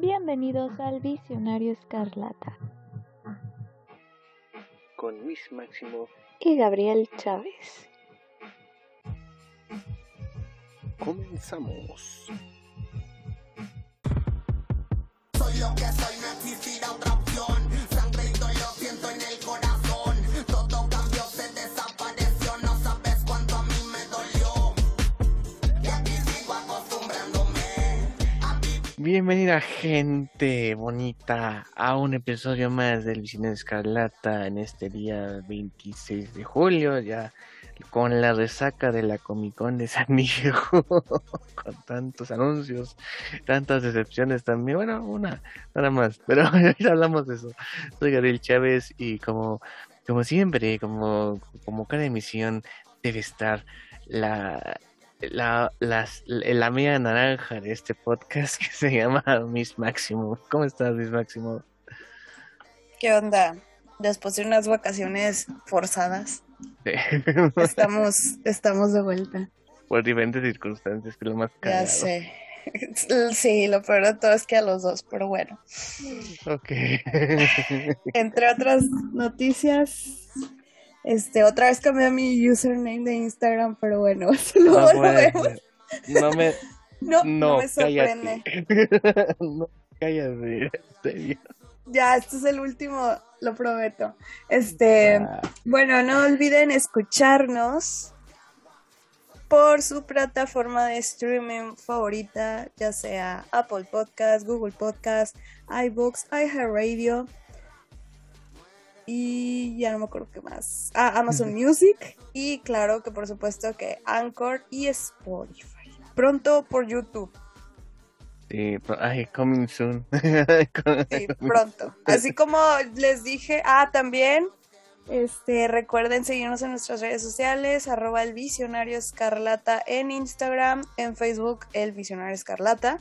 Bienvenidos al Visionario Escarlata. Con Luis Máximo y Gabriel Chávez. Comenzamos. Soy lo que soy, no otra Bienvenida gente bonita a un episodio más del Visionario Escarlata en este día 26 de julio, ya con la resaca de la Comic Con de San Diego, con tantos anuncios, tantas decepciones también, bueno, una, nada más, pero ahorita hablamos de eso. Soy Gabriel Chávez y como, como siempre, como, como cada emisión debe estar la, la, las, la media naranja de este podcast que se llama Miss Máximo. ¿Cómo estás, Miss Máximo? ¿Qué onda? Después de unas vacaciones forzadas, estamos, estamos de vuelta. Por diferentes circunstancias, que lo más Ya cagado. sé. Sí, lo peor de todo es que a los dos, pero bueno. Ok. Entre otras noticias, este, otra vez cambié mi username de Instagram, pero bueno, eso luego Ah, lo bueno. vemos. No me, No, no, no, me sorprende. cállate. no, cállate, en serio. Ya, este es el último, lo prometo. Este, Ah, Bueno, no olviden escucharnos por su plataforma de streaming favorita, ya sea Apple Podcast, Google Podcast, iBooks, iHeartRadio y ya no me acuerdo qué más. Ah, Amazon Music y claro que por supuesto que Anchor y Spotify. Pronto por YouTube, sí, pero- ay, coming soon. sí, pronto. Así como les dije, ah, también Este, recuerden seguirnos en nuestras redes sociales, arroba el visionario escarlata en Instagram, en Facebook el visionario escarlata.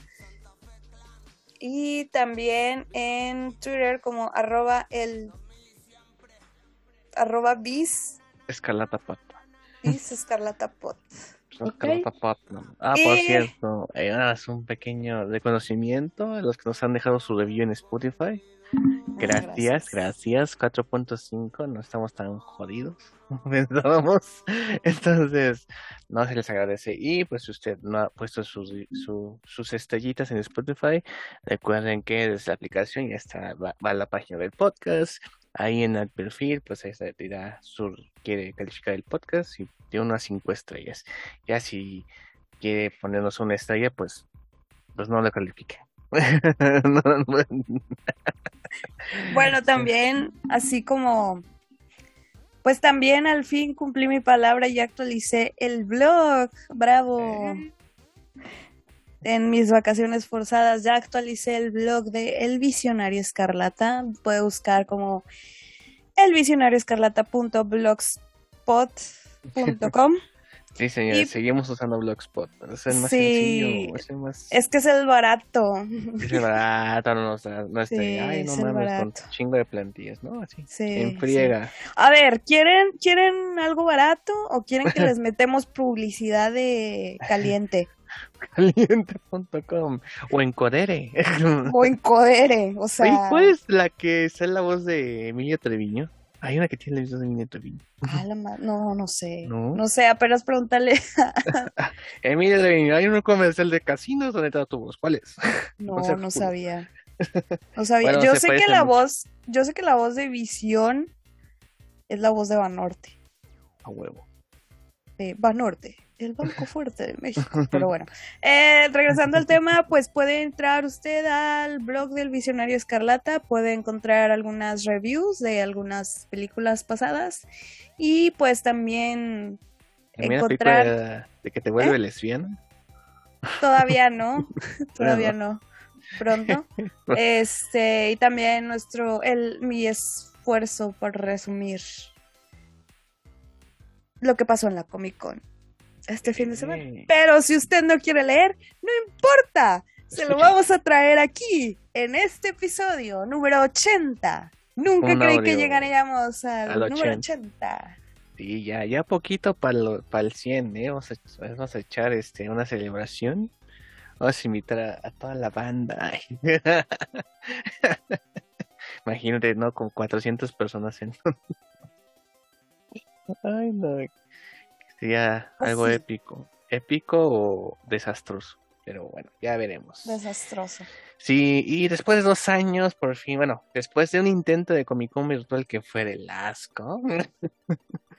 Y también en Twitter como arroba el arroba bis, Escarlata Pot. bis escarlata pot. Escarlata Pot, ¿no? Ah, por Y- cierto, eh, haz un pequeño reconocimiento a los que nos han dejado su review en Spotify. Gracias, gracias. 4.5, no estamos tan jodidos como pensábamos. Entonces, no se les agradece. Y pues si usted no ha puesto sus, su- sus estrellitas en Spotify, recuerden que desde la aplicación ya está, va, va a la página del podcast. Ahí en el perfil, pues ahí se dirá su, quiere calificar el podcast y tiene unas 5 estrellas. Ya si quiere ponernos una estrella, pues, pues no lo califique. No, no, Bueno, también, así como, pues también al fin cumplí mi palabra y actualicé el blog. Bravo. En mis vacaciones forzadas ya actualicé el blog de El Visionario Escarlata. Puede buscar como elvisionarioescarlata.blogspot.com. Sí, señores, Y- seguimos usando Blogspot. Es el más Sí. sencillo, es el más... Es que es el barato. Es el barato, no nos da, no está Sí, ay, no es mames, con chingo de plantillas, ¿no? Así, Sí, en friega. A ver, ¿quieren, ¿quieren algo barato o quieren que les metemos publicidad de caliente? Caliente.com o en Codere. O en Codere, o sea... ¿cuál es la que es la voz de Emilio Treviño? Hay una que tiene la voz de Emilio Treviño. Ah, la no, no sé. ¿No? ¿No? sé, apenas pregúntale. Emilio Treviño, hay un comercial de casinos donde está tu voz. ¿Cuál es? No, No sé, no sabía. No sabía. Bueno, yo sé que la mucho. voz, yo sé que la voz de Visión es la voz de Banorte. A huevo. de Banorte, el Banco Fuerte de México. Pero bueno, eh, regresando al tema, pues puede entrar usted al blog del Visionario Escarlata, puede encontrar algunas reviews de algunas películas pasadas y pues también encontrar, de, de que te vuelve ¿Eh? lesbiana. todavía no, todavía no, pronto. Este, y también nuestro, el, mi esfuerzo por resumir lo que pasó en la Comic Con este fin de semana. Pero si usted no quiere leer, no importa. Se lo vamos a traer aquí, en este episodio número 80. Nunca Un creí que llegaríamos al, al número 80. 80. Sí, ya, ya poquito para el 100, ¿eh? Vamos a, vamos a echar este, una celebración. Vamos a invitar a, a toda la banda. Imagínate, ¿no? Con 400 personas en... Ay, no. Sería Pues algo épico. Épico o desastroso. Pero bueno, ya veremos. Desastroso. Sí, y después de dos años, por fin, bueno, después de un intento de Comic Con virtual que fue el asco.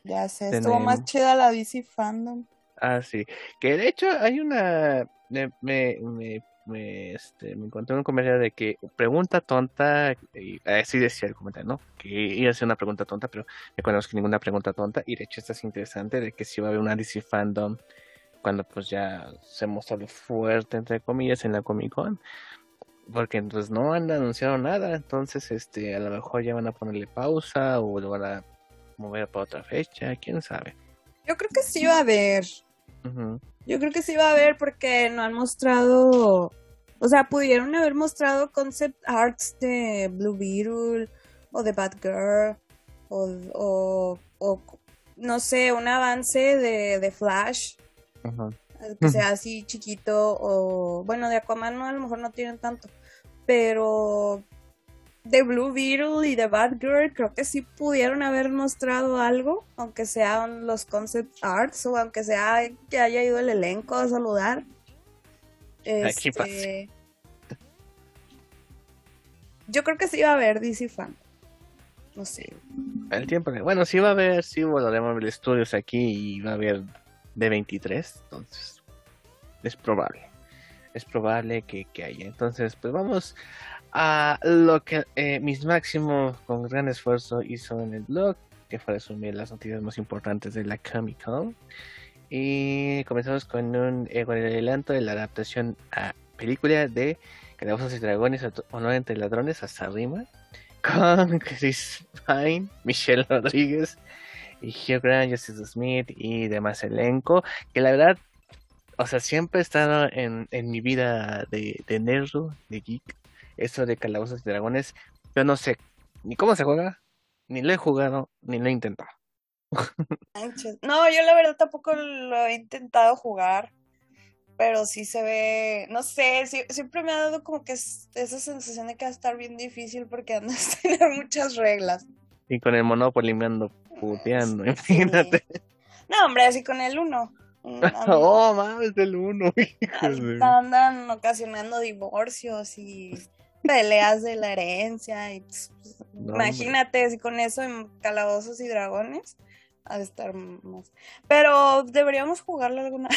Ya sé, estuvo más chida la DC Fandom. Ah, sí. Que de hecho hay una. Me, me, me, me, este, me encontré un comentario de que pregunta tonta. Y así decía el comentario, ¿no? Que iba a ser una pregunta tonta, pero me conozco ninguna pregunta tonta. Y de hecho, esta es interesante: de que si va a haber una DC Fandom cuando pues ya se mostró fuerte, entre comillas, en la Comic Con. Porque pues no han anunciado nada. Entonces, este, a lo mejor ya van a ponerle pausa o lo van a mover para otra fecha, quién sabe. Yo creo que sí va a haber. Ujú. Yo creo que sí va a haber porque no han mostrado. O sea, pudieron haber mostrado concept arts de Blue Beetle o de Batgirl o, o, o no sé, un avance de, de Flash Ujú. que sea así chiquito o bueno, de Aquaman no, a lo mejor no tienen tanto, pero de Blue Beetle y de Batgirl creo que sí pudieron haber mostrado algo, aunque sean los concept arts o aunque sea que haya ido el elenco a saludar. Aquí. Este, Yo creo que sí va a haber DC Fan. No sé. El tiempo que- Bueno, sí va a haber, sí lo de Marvel Studios aquí y va a haber D23, entonces es probable. Es probable que, que haya. Entonces, pues vamos a lo que eh, Miss Máximo con gran esfuerzo hizo en el blog, que fue resumir las noticias más importantes de la Comic Con. Y comenzamos con un eh, con el adelanto de la adaptación a película de Calabozos y Dragones, Honor entre Ladrones, hasta arriba con Chris Pine, Michelle Rodríguez y Hugh Grant, Justice Smith y demás elenco, que la verdad, o sea, siempre he estado en, en mi vida de, de nerdo, de geek, eso de Calabozos y Dragones, yo no sé ni cómo se juega, ni lo he jugado, ni lo he intentado. No, yo la verdad tampoco lo he intentado jugar, pero sí se ve, no sé, sí- siempre me ha dado como que es- esa sensación de que va a estar bien difícil porque han de tener muchas reglas. Y con el Monopoly me ando puteando, imagínate. No, hombre, así con el uno. Mm, oh, mames, del uno. hijos Andan ocasionando divorcios y peleas de la herencia. Y, pues, No, imagínate, si con eso en Calabozos y Dragones, ha de estar más. Pero deberíamos jugarlo alguna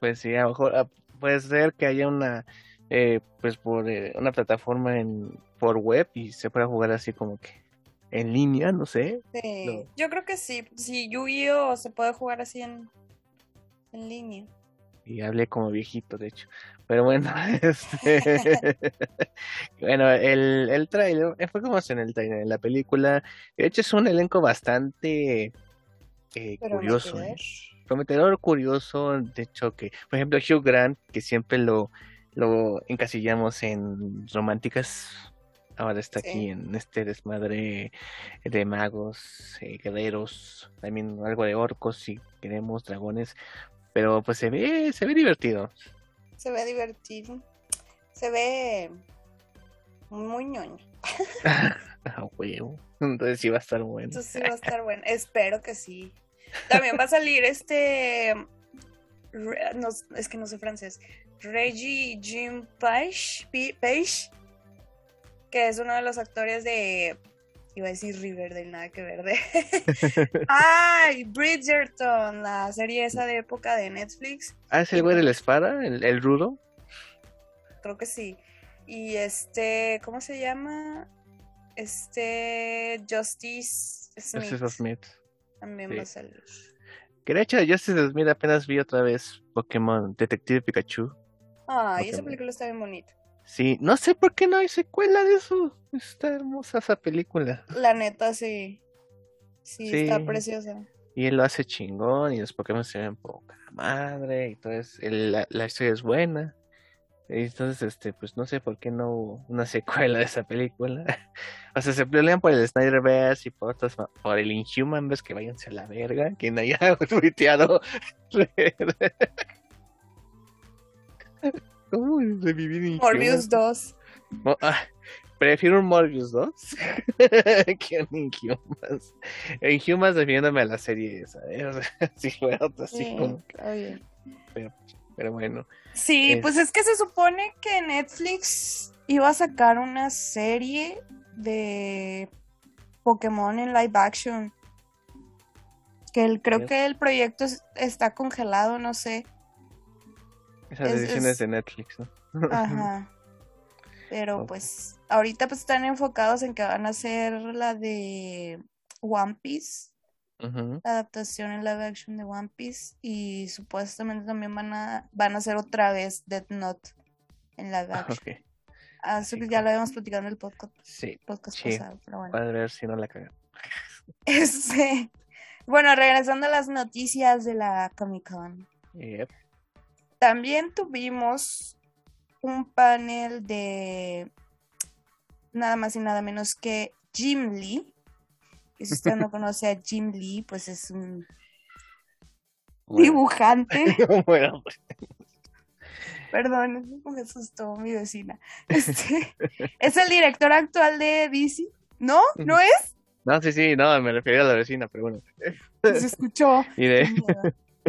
Pues sí, a lo mejor ah, puede ser que haya una, eh, pues por eh, una plataforma en por web y se pueda jugar así como que en línea, no sé. Sí, No. yo creo que sí. Si Yu-Gi-Oh se puede jugar así en, en línea. Y hablé como viejito, de hecho. Pero bueno, este... bueno, el, el trailer, fue como en el trailer, en la película. De hecho, es un elenco bastante eh, curioso. ¿eh? prometedor, curioso, de hecho que, por ejemplo, Hugh Grant, que siempre lo, lo encasillamos en románticas, ahora está Sí. aquí en este desmadre de magos, eh, guerreros, también algo de orcos si queremos, dragones, pero pues se ve, se ve divertido. Se ve divertido. Se ve muy ñoño. Huevo. Entonces sí va a estar bueno. Eso sí va a estar bueno. Espero que sí. También va a salir este. Re- no, es que no sé francés. Reggie Jim Page, Page, que es uno de los actores de. Iba a decir Riverdale, nada que ver. de- ¡Ay! Bridgerton, la serie esa de época de Netflix. Ah, es el güey de la espada, el, el rudo. Creo que sí. Y este. ¿Cómo se llama? Este. Justice Smith. Justice Smith. También Sí. va a salir. Que de hecho, Justice Smith apenas vi otra vez Pokémon Detective Pikachu. Ay, esa película está bien bonita. Sí, no sé por qué no hay secuela de eso. Está hermosa esa película. La neta, sí. Sí, Sí. está preciosa. Y él lo hace chingón y los Pokémon se ven poca madre. Y entonces la, la historia es buena. Y entonces, este, pues no sé por qué no hubo una secuela de esa película. o sea, se pelean por el Snyderverse y por otros, por el Inhuman, ves que váyanse a la verga. Quien haya tuiteado. ¿Cómo revivir Inhuman? Morbius 2. Mo- ah, prefiero un Morbius 2 que un Inhumans. Inhumans refiriéndome a la serie esa, ¿eh? O sea, si fuera otra así Sí, como- está bien. Pero bueno, Sí, Es- pues es que se supone que Netflix iba a sacar una serie de Pokémon en live action. Que el, creo que el proyecto es- está congelado, no sé. Esas Es- decisiones es- de Netflix, ¿no? Ajá. Pero pues ahorita pues están enfocados en que van a hacer la de One Piece, la adaptación en live action de One Piece y supuestamente también van a van a hacer otra vez Death Note en live action. Ok, Ah, eso Sí, que ya lo habíamos platicado en el podcast, sí, podcast Sí. pasado, pero bueno. ver si no la cagan. Este, bueno, regresando a las noticias de la Comic Con. Yep. También tuvimos un panel de nada más y nada menos que Jim Lee. Que si usted no conoce a Jim Lee, pues es un Bueno. dibujante. bueno, pues, Perdón, me asustó mi vecina. Este, es el director actual de DC. ¿No? ¿No es? no, sí, sí, no, me refería a la vecina, pero bueno. Se escuchó. Y de.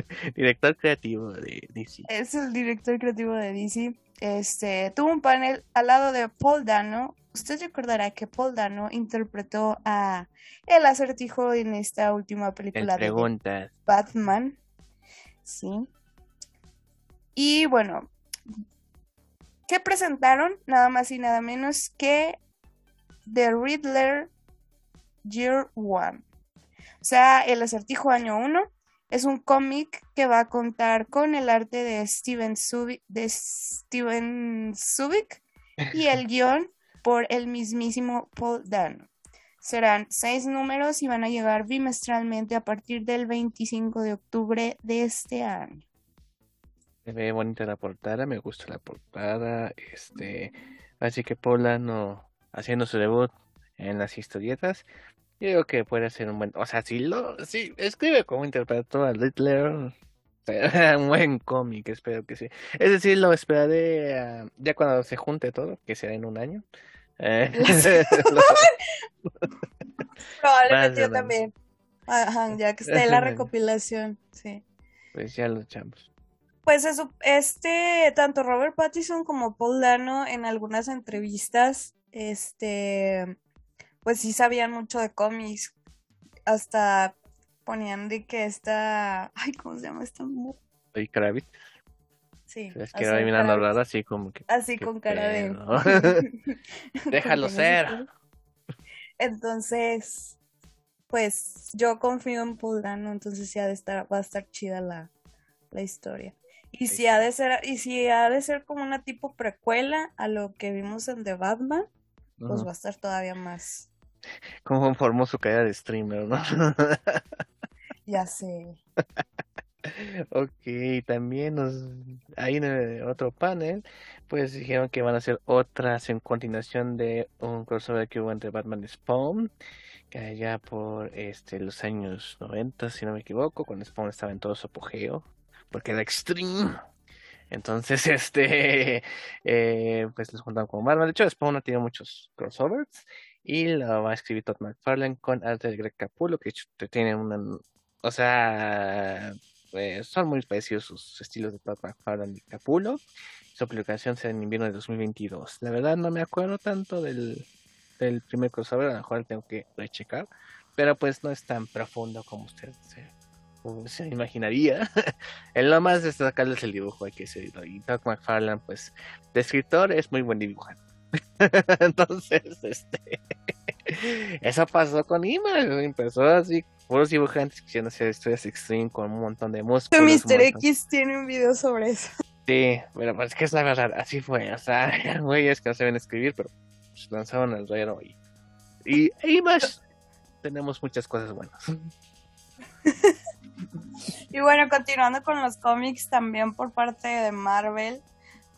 director creativo de DC. Es el director creativo de DC. Este, tuvo un panel al lado de Paul Dano. Usted recordará que Paul Dano interpretó a el acertijo en esta última El película de. Batman. Sí. Y bueno, ¿qué presentaron? Nada más y nada menos que The Riddler Year One. O sea, el acertijo año 1 es un cómic que va a contar con el arte de Steven Subic, de Steven Subic y el guion por el mismísimo Paul Dano. Serán seis números y van a llegar bimestralmente a partir del 25 de octubre de este año. Se ve bonita la portada, me gusta la portada. Este, así que Polano haciendo su debut en las historietas. Yo creo que puede ser un buen, o sea, si lo, si escribe como interpretó a será un buen cómic, espero que sí. Es decir, lo esperaré ah, ya cuando se junte todo, que será en un año. Eh, lo- Probablemente yo también. Ajá, ya que esté la recopilación, sí. pues ya lo echamos. Pues eso, este, tanto Robert Pattinson como Paul Dano en algunas entrevistas, este, pues sí sabían mucho de cómics. Hasta ponían de que esta, ay, ¿cómo se llama esta mujer? Kravitz, Sí. es que mirando raro así como que. Así con cara de... Déjalo ser. Entonces, pues yo confío en Paul Dano, entonces sí ha de estar, va a estar chida la, la historia. Y si ha de ser, y si ha de ser como una tipo precuela a lo que vimos en The Batman, pues va a estar todavía más. Cómo formó su carrera de streamer, ¿no? Ya sé. Ok, también nos ahí en el otro panel, pues dijeron que van a hacer otras en continuación de un crossover que hubo entre Batman y Spawn, que allá por este los años 90, si no me equivoco, cuando Spawn estaba en todo su apogeo, porque era extreme. Entonces, este, eh, pues los juntaron con Batman. De hecho, Spawn ha tenido muchos crossovers y lo va a escribir Todd McFarlane con arte de Greg Capullo, que tienen una, o sea, eh, son muy parecidos sus estilos de Todd McFarlane y Capullo. Su publicación será en invierno de 2022. La verdad no me acuerdo tanto del, del primer crossover, a lo mejor tengo que rechecar, pero pues no es tan profundo como usted se, imaginaría. El lo más destacable es el dibujo, hay que decirlo. Y Todd McFarlane, pues, de escritor es muy buen dibujante. Entonces, este, eso pasó con Image, empezó así, puros dibujantes quisieron hacer historias extreme con un montón de músculos. Mr. X tiene un video sobre eso. Sí, pero pues es que es la verdad, así fue, o sea, güeyes que no saben escribir, pero pues, lanzaron el ruedo y, y Image tenemos muchas cosas buenas. Y bueno, continuando con los cómics, también por parte de Marvel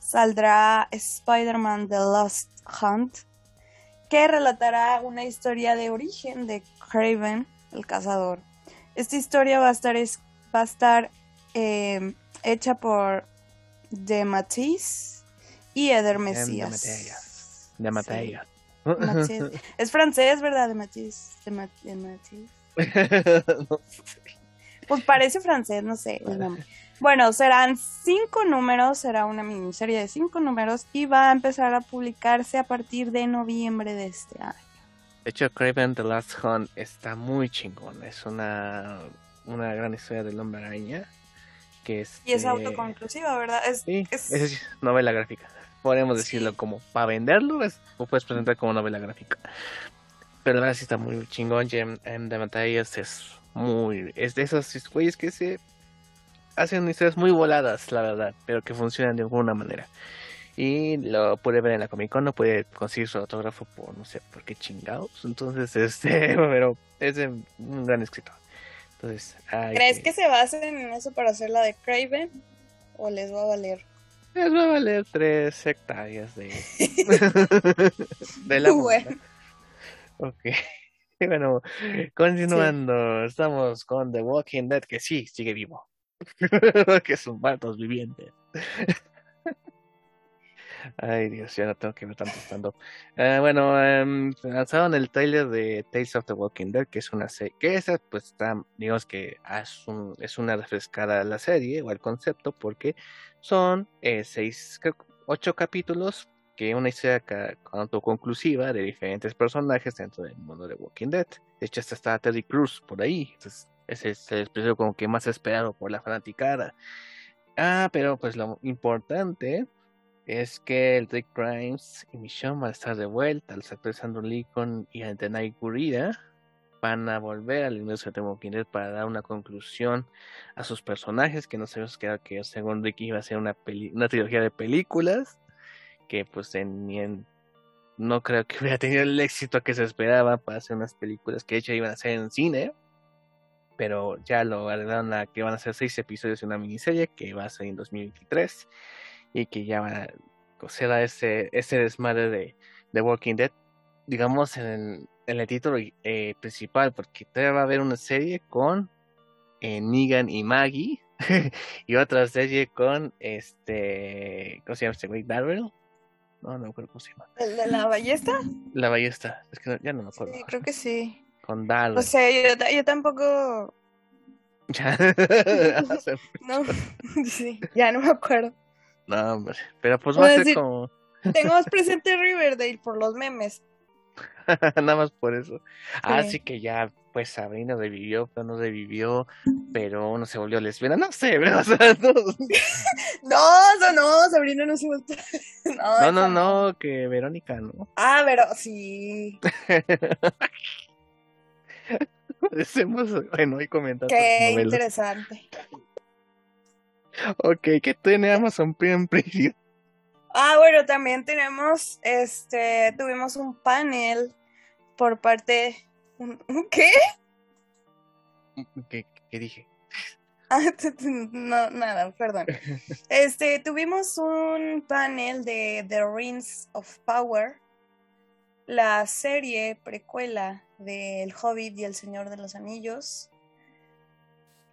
saldrá Spider-Man The Lost Hunt, que relatará una historia de origen de Craven, el cazador. Esta historia va a estar, es- va a estar eh, hecha por de Matisse y Eder De Mesías. De. Matisse. Es francés, ¿verdad? De Matisse. De, Ma- de Matisse. No Pues parece francés, no sé el nombre. Bueno, serán cinco números, será una miniserie de cinco números y va a empezar a publicarse a partir de noviembre de este año. De hecho, Craven The Last Hunt está muy chingón. Es una, una gran historia del hombre araña. Que es, Y es eh, autoconclusiva, ¿verdad? Es, Sí, es- es novela gráfica. Sí. decirlo como para venderlo, es, lo puedes presentar como novela gráfica. Pero la verdad sí está muy chingón. Gem M de Matthias es muy. Es de esos güeyes que se hacen historias muy voladas, la verdad, pero que funcionan de alguna manera. Y lo puede ver en la Comic Con, no puede conseguir su autógrafo por no sé por qué chingados. Entonces, este, pero es un gran escritor. Entonces, ¿Crees que se basen en eso para hacer la de Craven? ¿O les va a valer? Les va a valer tres hectáreas de, de la Bueno. Ok. Y bueno, continuando, estamos con The Walking Dead, que sí, sigue vivo. que son muertos vivientes. Ay, Dios, ya no tengo que ver tanto stand-up. Eh, bueno, em, lanzaron el trailer de Tales of the Walking Dead, que es una serie, que esa pues está, digamos que es, un- es una refrescada a la serie o al concepto, porque son eh, seis, ocho capítulos, que una historia autoconclusiva de diferentes personajes dentro del mundo de Walking Dead. De hecho, hasta está Terry Cruz por ahí, entonces es el episodio como que más esperado por la fanaticada. Ah, pero pues lo importante es que el Rick Grimes y Michonne van a estar de vuelta. Los actores Andrew Lincoln y Antenay Gurira van a volver al universo de Walking para dar una conclusión a sus personajes, que no sabemos que, que según Rick iba a ser una, peli- una trilogía de películas, que pues en, ni en- no creo que hubiera tenido el éxito que se esperaba para hacer unas películas que de hecho iban a ser en cine, pero ya lo arreglaron a que van a ser seis episodios de una miniserie que va a ser en 2023 y que ya va a ser ese, ese desmadre de, de Walking Dead, digamos en el, en el título eh, principal, porque todavía va a haber una serie con eh, Negan y Maggie y otra serie con este, ¿cómo se llama este güey? Darrell, no, no me acuerdo cómo se llama, ¿El de la ballesta? la ballesta, es que no- ya no me acuerdo, Sí, creo que sí. Con Darrell, O sea, yo, yo tampoco... Ya. No, sí, ya no me acuerdo. no, hombre, pero pues va a ser como Tengo más presente Riverdale por los memes. Nada más por eso. Así Sí. que ya, pues Sabrina revivió, pero no revivió, pero uno se volvió lesbiana. No sé, pero, o sea, no, No, no, no, Sabrina no se volvió. No, no, no, no, que Verónica, ¿no? Ah, pero sí. Decimos, bueno, hay comentarios. Qué novelas. interesante. Ok, que tiene Amazon Prime Preview. Ah, bueno, también tenemos, este, tuvimos un panel por parte, ¿qué? ¿Qué, qué dije? Ah, no, nada, perdón. Este, tuvimos un panel de The Rings of Power, la serie precuela de El Hobbit y El Señor de los Anillos,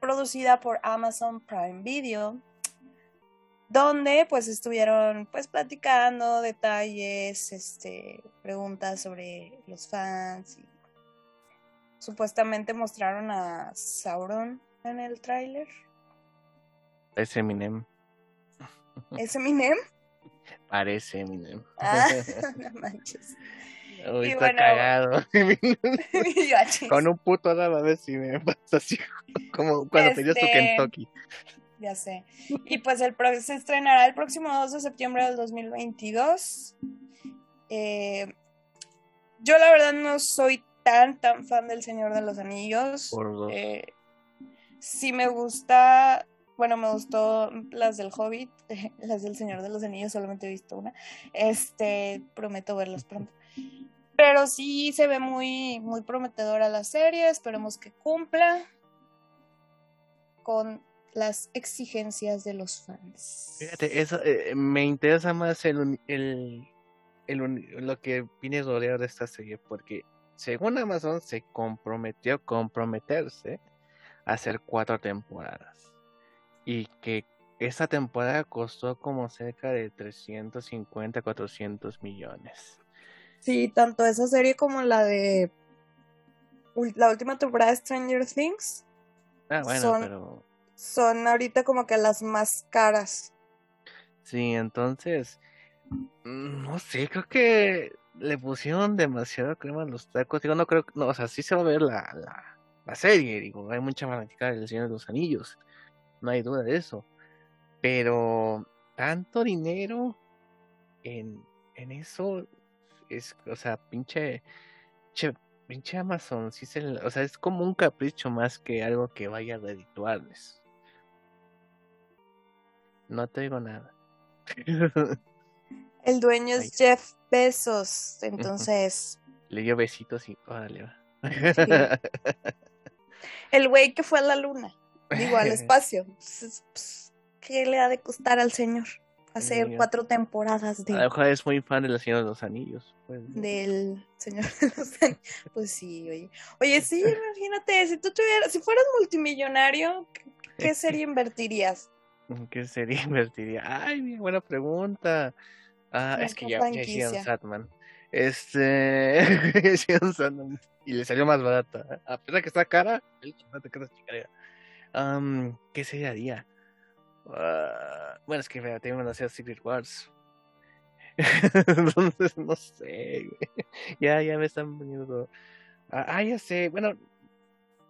producida por Amazon Prime Video, donde pues estuvieron pues platicando detalles, este, preguntas sobre los fans y supuestamente mostraron a Sauron en el tráiler. Parece Eminem. ¿Es Eminem? Parece Eminem. Ah, no manches. Uy, Y está bueno. cagado. Yo, Con un puto dado a ver si me pasa así. Como cuando pedías tu Este, Kentucky. Ya sé. Y pues el pro- se estrenará el próximo 2 de septiembre del 2022. Eh, yo la verdad no soy tan, tan fan del Señor de los Anillos. Por. Eh, sí me gusta, bueno, me gustó las del Hobbit, las del Señor de los Anillos, solamente he visto una. Este, prometo verlas pronto. Pero sí se ve muy, muy prometedora la serie, esperemos que cumpla con las exigencias de los fans. Fíjate, eh, me interesa más el, el, lo que viene rodeado de esta serie, porque según Amazon se comprometió a comprometerse a hacer cuatro temporadas y que esta temporada costó como cerca de 350, 400 millones. Sí, tanto esa serie como la de la última temporada de Stranger Things Ah, bueno, Son- pero son ahorita como que las más caras. sí, entonces, mm, no sé, creo que le pusieron demasiado crema a los tacos. Digo, no creo, no, o sea, sí se va a ver la, la, la serie, digo, hay mucha fanática del Señor de los Anillos, no hay duda de eso. Pero tanto dinero en, en eso es, o sea, pinche, che- pinche Amazon, sí se, o sea, es como un capricho más que algo que vaya a redituarles. No te digo nada. El dueño Ay. es Jeff Bezos, entonces Le dio besitos y órale va. el güey que fue a la luna, digo al espacio. Pues, pues, ¿Qué le ha de costar al señor hacer Mira. cuatro temporadas A lo de, mejor es muy fan de los Señor de los Anillos. pues. del señor de los Anillos? Pues sí, oye. Oye, sí, imagínate, si tú tuvieras, si fueras multimillonario, ¿qué- ¿qué serie invertirías? ¿Qué sería invertiría? Ay, buena pregunta. Ah, ¿En es que ya, ya hicieron? Satman. Este. ya hicieron Satman. Y le salió más barata. A pesar que está cara, chica. Am, ¿Qué sería haría? Ah, bueno, es que vea, tengo que hacer Secret Wars. Entonces, no sé. Ya, ya me están poniendo. Ah, ah, ya sé. Bueno,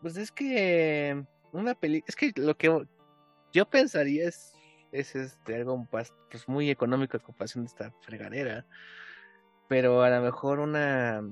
pues es que una película. Es que lo que yo pensaría es, es este, algo pues, muy económico a comparación de esta fregadera. Pero a lo mejor una.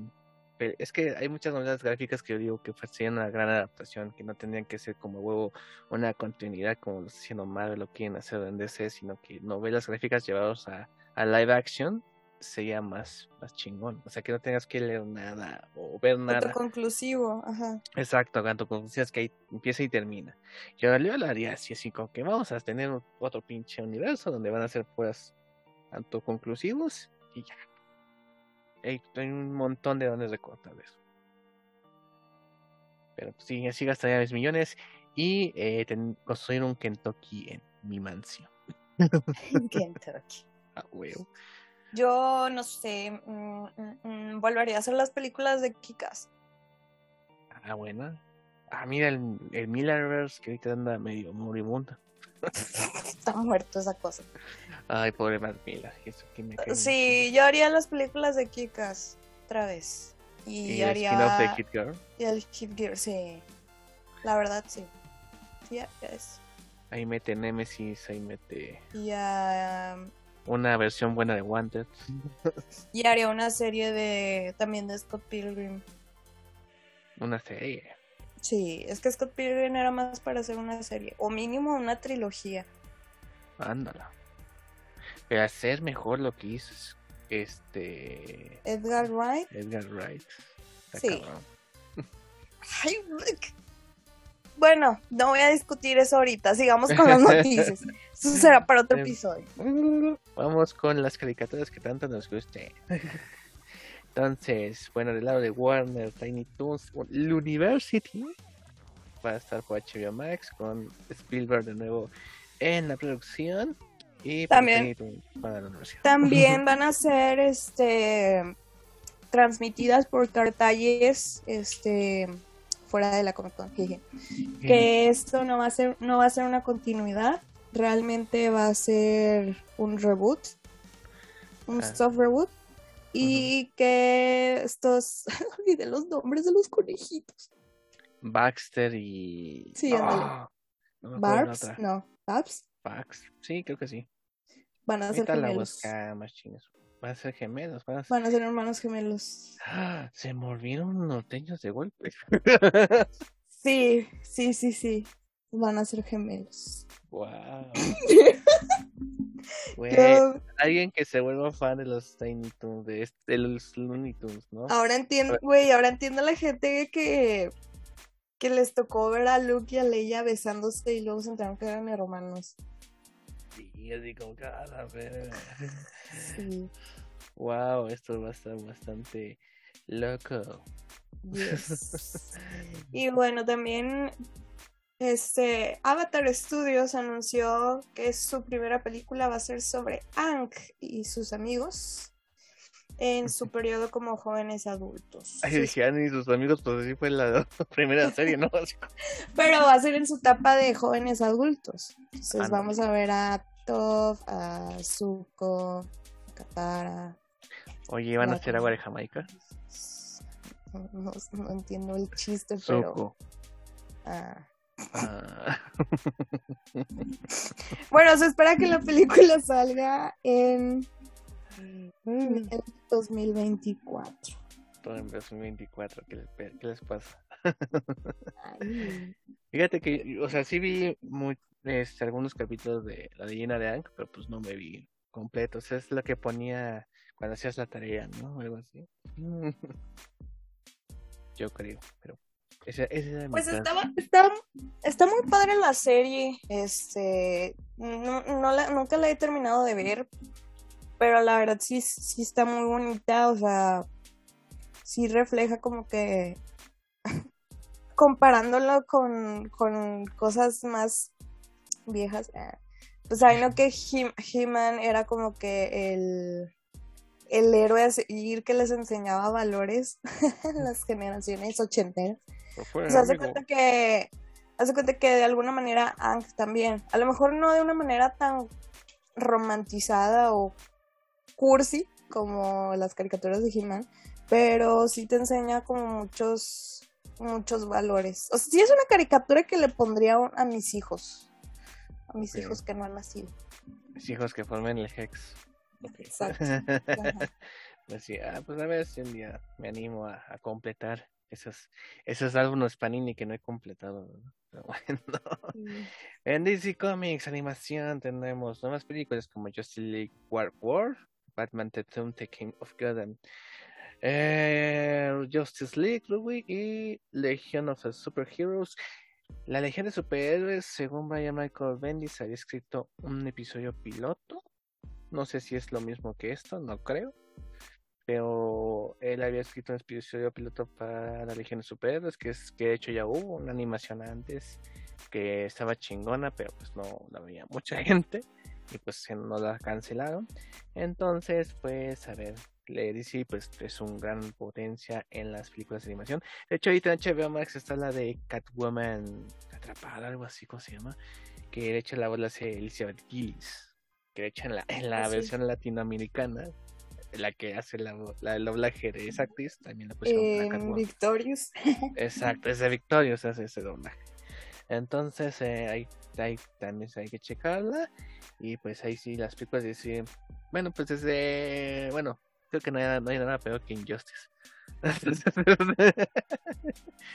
Es que hay muchas novelas gráficas que yo digo que serían una gran adaptación, que no tendrían que ser como huevo una continuidad como lo está haciendo Marvel lo quieren hacer en DC, sino que novelas gráficas llevados a, a live action sería más, más chingón. O sea, que no tengas que leer nada o ver nada. Autoconclusivo, ajá. Exacto, tanto como decías que ahí empieza y termina. Yo yo lo haría así, así como que vamos a tener otro pinche universo donde van a ser puras autoconclusivos y ya. Hay, hay un montón de recortar de eso. Pero pues, sí, así gastaría mis millones y eh, ten- construir un Kentucky en mi mansión. Kentucky. A huevo. Yo no sé, mm, mm, mm, volvería a hacer las películas de Kikas. Ah, buena. Ah, mira el, el Millerverse que ahorita anda medio moribundo. Está muerto esa cosa. Ay, pobre Matt Miller. Eso que me Sí, yo haría las películas de Kikas otra vez. Y, Y el haría. spin-off de Kid Girl. Y el Hit Gear, sí. La verdad, sí. Ya, ya es. Ahí mete Nemesis, ahí mete Y, ah, una versión buena de Wanted. y haría una serie de también de Scott Pilgrim. Una serie. Sí, es que Scott Pilgrim era más para hacer una serie. O mínimo una trilogía. Ándala. Pero hacer mejor lo que hizo es- este Edgar Wright. Edgar Wright. Está Sí. Ay. Bueno, no voy a discutir eso ahorita. Sigamos con las noticias. Eso será para otro episodio. Vamos con las caricaturas que tanto nos gusten. Entonces, bueno, del lado de Warner, Tiny Toons, el University va a estar por HBO Max con Spielberg de nuevo en la producción y También- para la universidad. También van a ser este transmitidas por cartalles este fuera de la Comic Con. Que esto no va a ser no va a ser una continuidad, realmente va a ser un reboot, un Ah. soft reboot y que estos olvidé los nombres de los conejitos. Baxter y. Sí, ándale. Ah, no Barbs, no, Babs. Sí, creo que sí. van a ser gemelos. Van a ser gemelos. Van a ser... Van a ser hermanos gemelos. Ah, se volvieron norteños de golpe. Sí, sí, sí, sí. Van a ser gemelos. Wow. Yo- alguien que se vuelva fan de los Tiny Toons, de, este- de los Looney Tunes, ¿no? Ahora entiendo, güey, ahora entiendo a la gente que, que les tocó ver a Luke y a Leia besándose y luego se enteraron que eran hermanos. Sí, así como que, a la verga. Sí, Wow, esto va a estar bastante loco. yes. Y bueno, también Este, Avatar Studios anunció que su primera película va a ser sobre Ang y sus amigos en su periodo como jóvenes adultos. Ay, dije, Annie y sus amigos, pues así fue la primera serie, ¿no? Pero va a ser en su etapa de jóvenes adultos. Entonces Ándale. vamos a ver a Toph, a Zuko, a Katara. Oye, ¿van a hacer agua de Jamaica? No, no entiendo el chiste, pero. Ah. Ah, Bueno, se espera que la película salga en el 2024. todo en 2024, ¿qué les, qué les pasa? Ay. Fíjate que, o sea, sí vi muy, este, algunos capítulos de La leyenda de Ang, pero pues no me vi completos. Es lo que ponía cuando hacías la tarea, ¿no? Algo así. Yo creo, pero ese, ese era mi Pues estaba, está, está muy padre la serie. Este, no, no la- nunca la he terminado de ver, pero la verdad sí, sí está muy bonita. O sea, sí refleja como que comparándolo con, con cosas más viejas. eh, Pues saben ¿no? que He- He-Man era como que el, el héroe a seguir que les enseñaba valores a las generaciones ochenteras. O sea, hace cuenta que, hace cuenta que de alguna manera Ang también, a lo mejor no de una manera tan romantizada o cursi como las caricaturas de He-Man, pero sí te enseña como muchos, muchos valores. O sea, sí es una caricatura que le pondría a mis hijos, a mis hijos que no han nacido. Mis hijos que formen el Hex. Exacto. Ajá. Decía, ah, pues a ver si un día me animo a, a completar esos, esos álbumes Panini que no he completado. ¿no? Pero bueno. En DC Comics Animación tenemos nuevas películas como Justice League War War, Batman The Tomb Taking of Gotham, eh, Justice League Louis y Legion of Superheroes. La Legión de Superhéroes, según Brian Michael Bendis, había escrito un episodio piloto. No sé si es lo mismo que esto, no creo. Pero él había escrito un episodio piloto para la Legión de Superhéroes, que es que de hecho ya hubo una animación antes que estaba chingona, pero pues no la veía mucha gente y pues se nos la cancelaron. Entonces, pues a ver, le DC pues es un gran potencia en las películas de animación. De hecho, ahorita en HBO Max está la de Catwoman atrapada, algo así, ¿cómo se llama? Que de hecho la voz la hace Elizabeth Gillis, que de hecho en la, en la sí. versión latinoamericana, la que hace la, la, el doblaje de esa actriz, también la pusieron En Catwoman. Victorious. Exacto, es de Victorious hace ese doblaje. Entonces, eh, ahí, ahí también hay que checarla. Y pues ahí sí, las películas dicen. Bueno, pues desde. Bueno, creo que no hay, no hay nada peor que Injustice.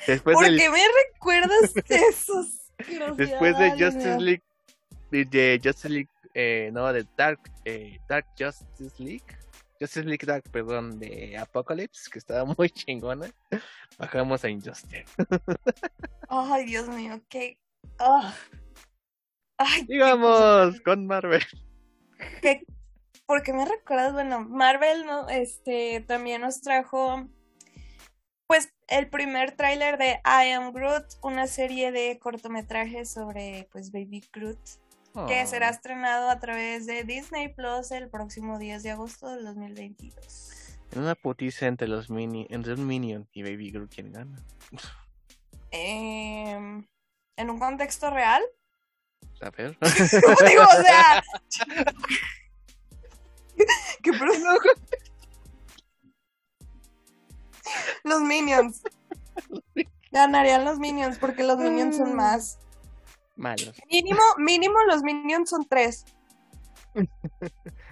después, ¿Por del, qué me recuerdas de esos? después de Justice. League. De Justice League. Eh, no, de Dark, eh, Dark Justice League. Justice League Dark, perdón, de Apocalypse, que estaba muy chingona. Bajamos a Injustice. Ay, Dios mío, qué. ah. Ay, qué Digamos, con Marvel. que porque me recuerdas, bueno, Marvel no, este también nos trajo pues el primer tráiler de I Am Groot, una serie de cortometrajes sobre pues Baby Groot, que Oh. será estrenado a través de Disney Plus el próximo 10 de agosto del 2022. En una putiza entre los mini, entre un Minion y Baby Groot, ¿quién gana? Em, en un contexto real, A ver. ¿cómo digo? O sea, ¿qué Los Minions. Ganarían los Minions porque los Minions son más. Malos. Mínimo, mínimo los Minions son tres.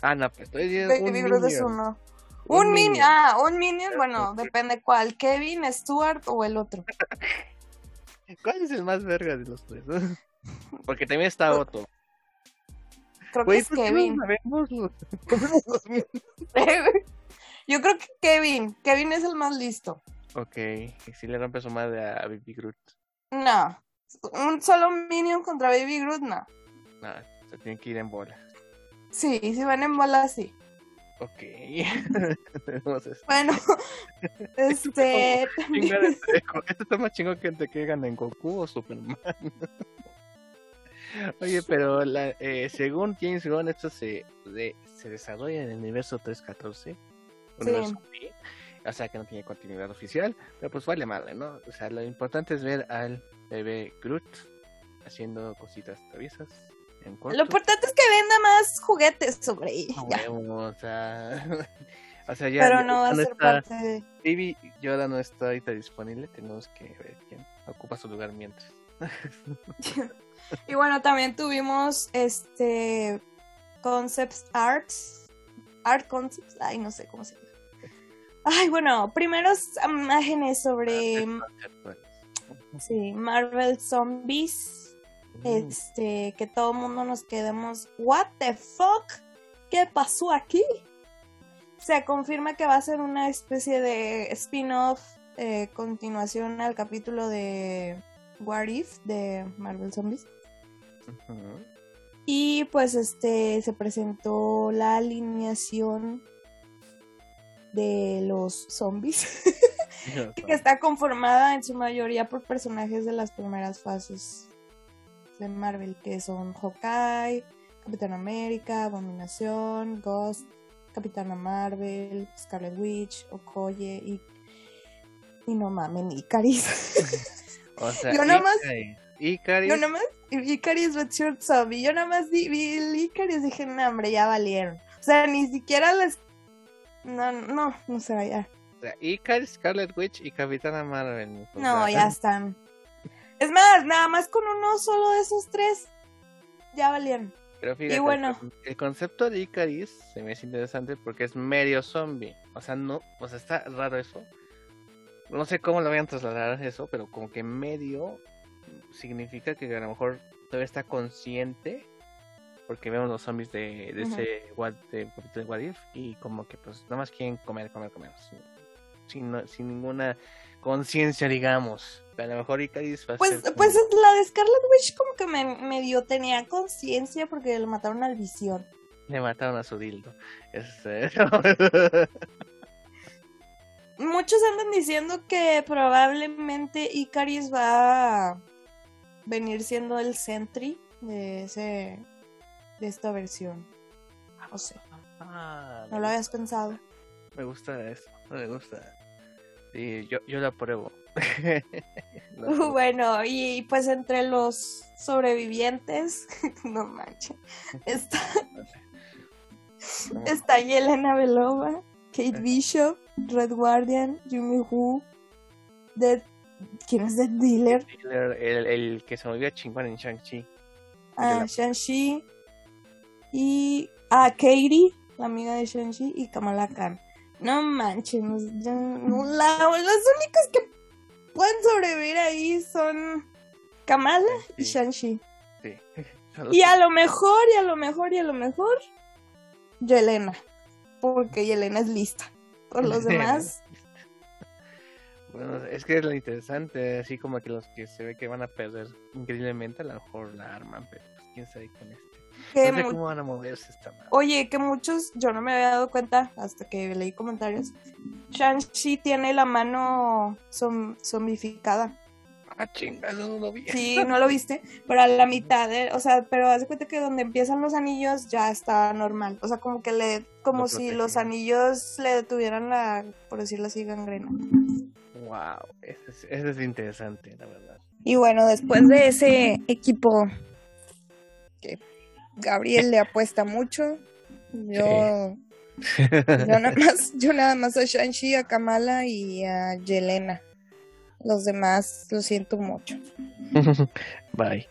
Ah, no, pues estoy diciendo un Baby Groot es Minion. uno. Un Un, Minion. Minion. Ah, un Minion, bueno, depende cuál. Kevin, Stuart o el otro. ¿Cuál es el más verga de los tres? Porque también está Otto. Creo que es ¿por qué no Kevin. sabemos los- los Minions? Yo creo que Kevin. Kevin es el más listo. ok, y si le rompe su madre a Baby Groot. No. Un solo Minion contra Baby Groot, no. No, se tiene que ir en bola. Sí, si van en bola, sí. Ok. Bueno, este. Esto está más chingón que entre que ganen Goku o Superman. Oye, pero la, eh, según James Gunn, esto se, de- se desarrolla en el universo 314. universo B, O sea que no tiene continuidad oficial, pero pues vale madre, ¿no? O sea, lo importante es ver al bebé Groot haciendo cositas traviesas en corto. Lo importante es que venda más juguetes sobre ella. O sea, o sea, ya, Pero no va a ya ser está- parte de. Baby Yoda no está ahorita disponible, tenemos que ver quién ocupa su lugar mientras. Y bueno, también tuvimos este Concepts Arts. Art Concepts. Ay, no sé cómo se llama. Ay, bueno, primeros imágenes sobre sí, Marvel Zombies. Mm, Este, que todo el mundo nos quedemos. ¿What the fuck? ¿Qué pasó aquí? Se confirma que va a ser una especie de spin-off, eh, continuación al capítulo de What If de Marvel Zombies. ujú. Y pues este se presentó la alineación de los zombies, que está conformada en su mayoría por personajes de las primeras fases de Marvel, que son Hawkeye, Capitán América, Abominación, Ghost, Capitana Marvel, Scarlet Witch, Okoye y, y no mamen, Icaris. O sea, Yo nada más- Icaris- Yo nada más, Icaris Redshirt Zombie, yo nada más vi, vi el Icaris y dije, no, hombre, ya valieron. O sea, ni siquiera les... No, no, no sé, ya. o sea, Icaris, Scarlet Witch y Capitana Marvel. No, ya están. Es más, nada más con uno solo de esos tres, ya valieron. Pero fíjate, bueno. el concepto de Icaris se me hace interesante porque es medio zombie. O sea, no, o sea, está raro eso. No sé cómo lo vayan a trasladar eso, pero como que medio significa que a lo mejor todavía está consciente. Porque vemos los zombies de, ese what, de, de What If y como que pues nada más quieren comer, comer, comer. Sin, sin, ninguna conciencia, digamos. A lo mejor Icaris va a Pues, ser pues la de Scarlet Witch como que me medio tenía conciencia porque le mataron al visión. Le mataron a su dildo. Este, Muchos andan diciendo que probablemente Icaris va a venir siendo el Sentry de ese de esta versión. No sé, Ah, ¿no lo habías pensado? Me gusta eso, me gusta. Sí, yo, yo lo apruebo. Lo apruebo. Bueno, y pues entre los sobrevivientes, no manches, está, está Yelena Belova, Kate Bishop, Red Guardian, Yumi Woo, Dead, ¿quién es Dead Dealer? El, el, el que se volvió chingón en Shang-Chi. Ah, la- Shang-Chi y ah, Katie, la amiga de Shang-Chi y Kamala Khan. No manches, no- ya- no, la- los únicos que pueden sobrevivir ahí son Kamala y. Shang-Chi. Sí. Y a lo mejor, y a lo mejor, y a lo mejor, Yelena. Porque Yelena es lista. Por los demás, Bueno, es que es lo interesante, así como que los que se ve que van a perder increíblemente, a lo mejor la arman, pero pues quién sabe con este. Que No sé cómo van a moverse esta madre. oye, que muchos, yo no me había dado cuenta hasta que leí comentarios. Shang-Chi tiene la mano zom- zombificada. Ah, chingado, no lo vi. Sí, no lo viste, pero a la mitad, de- o sea, pero haz de cuenta que donde empiezan los anillos ya está normal, o sea, como que le, como Lo si los anillos le detuvieran la, por decirlo así, gangrena. Wow, eso es, eso es interesante, la verdad. Y bueno, después de ese equipo que Gabriel le apuesta mucho, yo, yo nada más, yo nada más a Shang-Chi, a Kamala y a Yelena. Los demás lo siento mucho. Bye.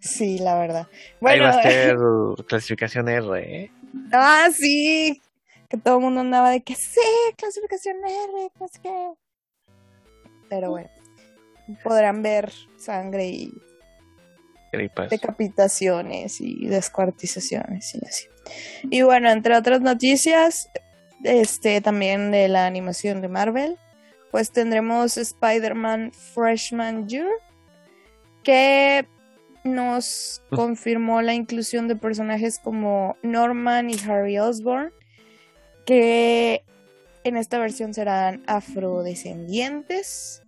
Sí, la verdad. Ahí Bueno, va a ser clasificación R, ¿eh? Ah, sí. Que todo el mundo andaba de que sí, clasificación R, pues que. Pero bueno, podrán ver sangre y Gripas. decapitaciones y descuartizaciones y así. Y bueno, entre otras noticias, este también de la animación de Marvel, pues tendremos Spider-Man Freshman Year, que nos confirmó la inclusión de personajes como Norman y Harry Osborn, que en esta versión serán afrodescendientes.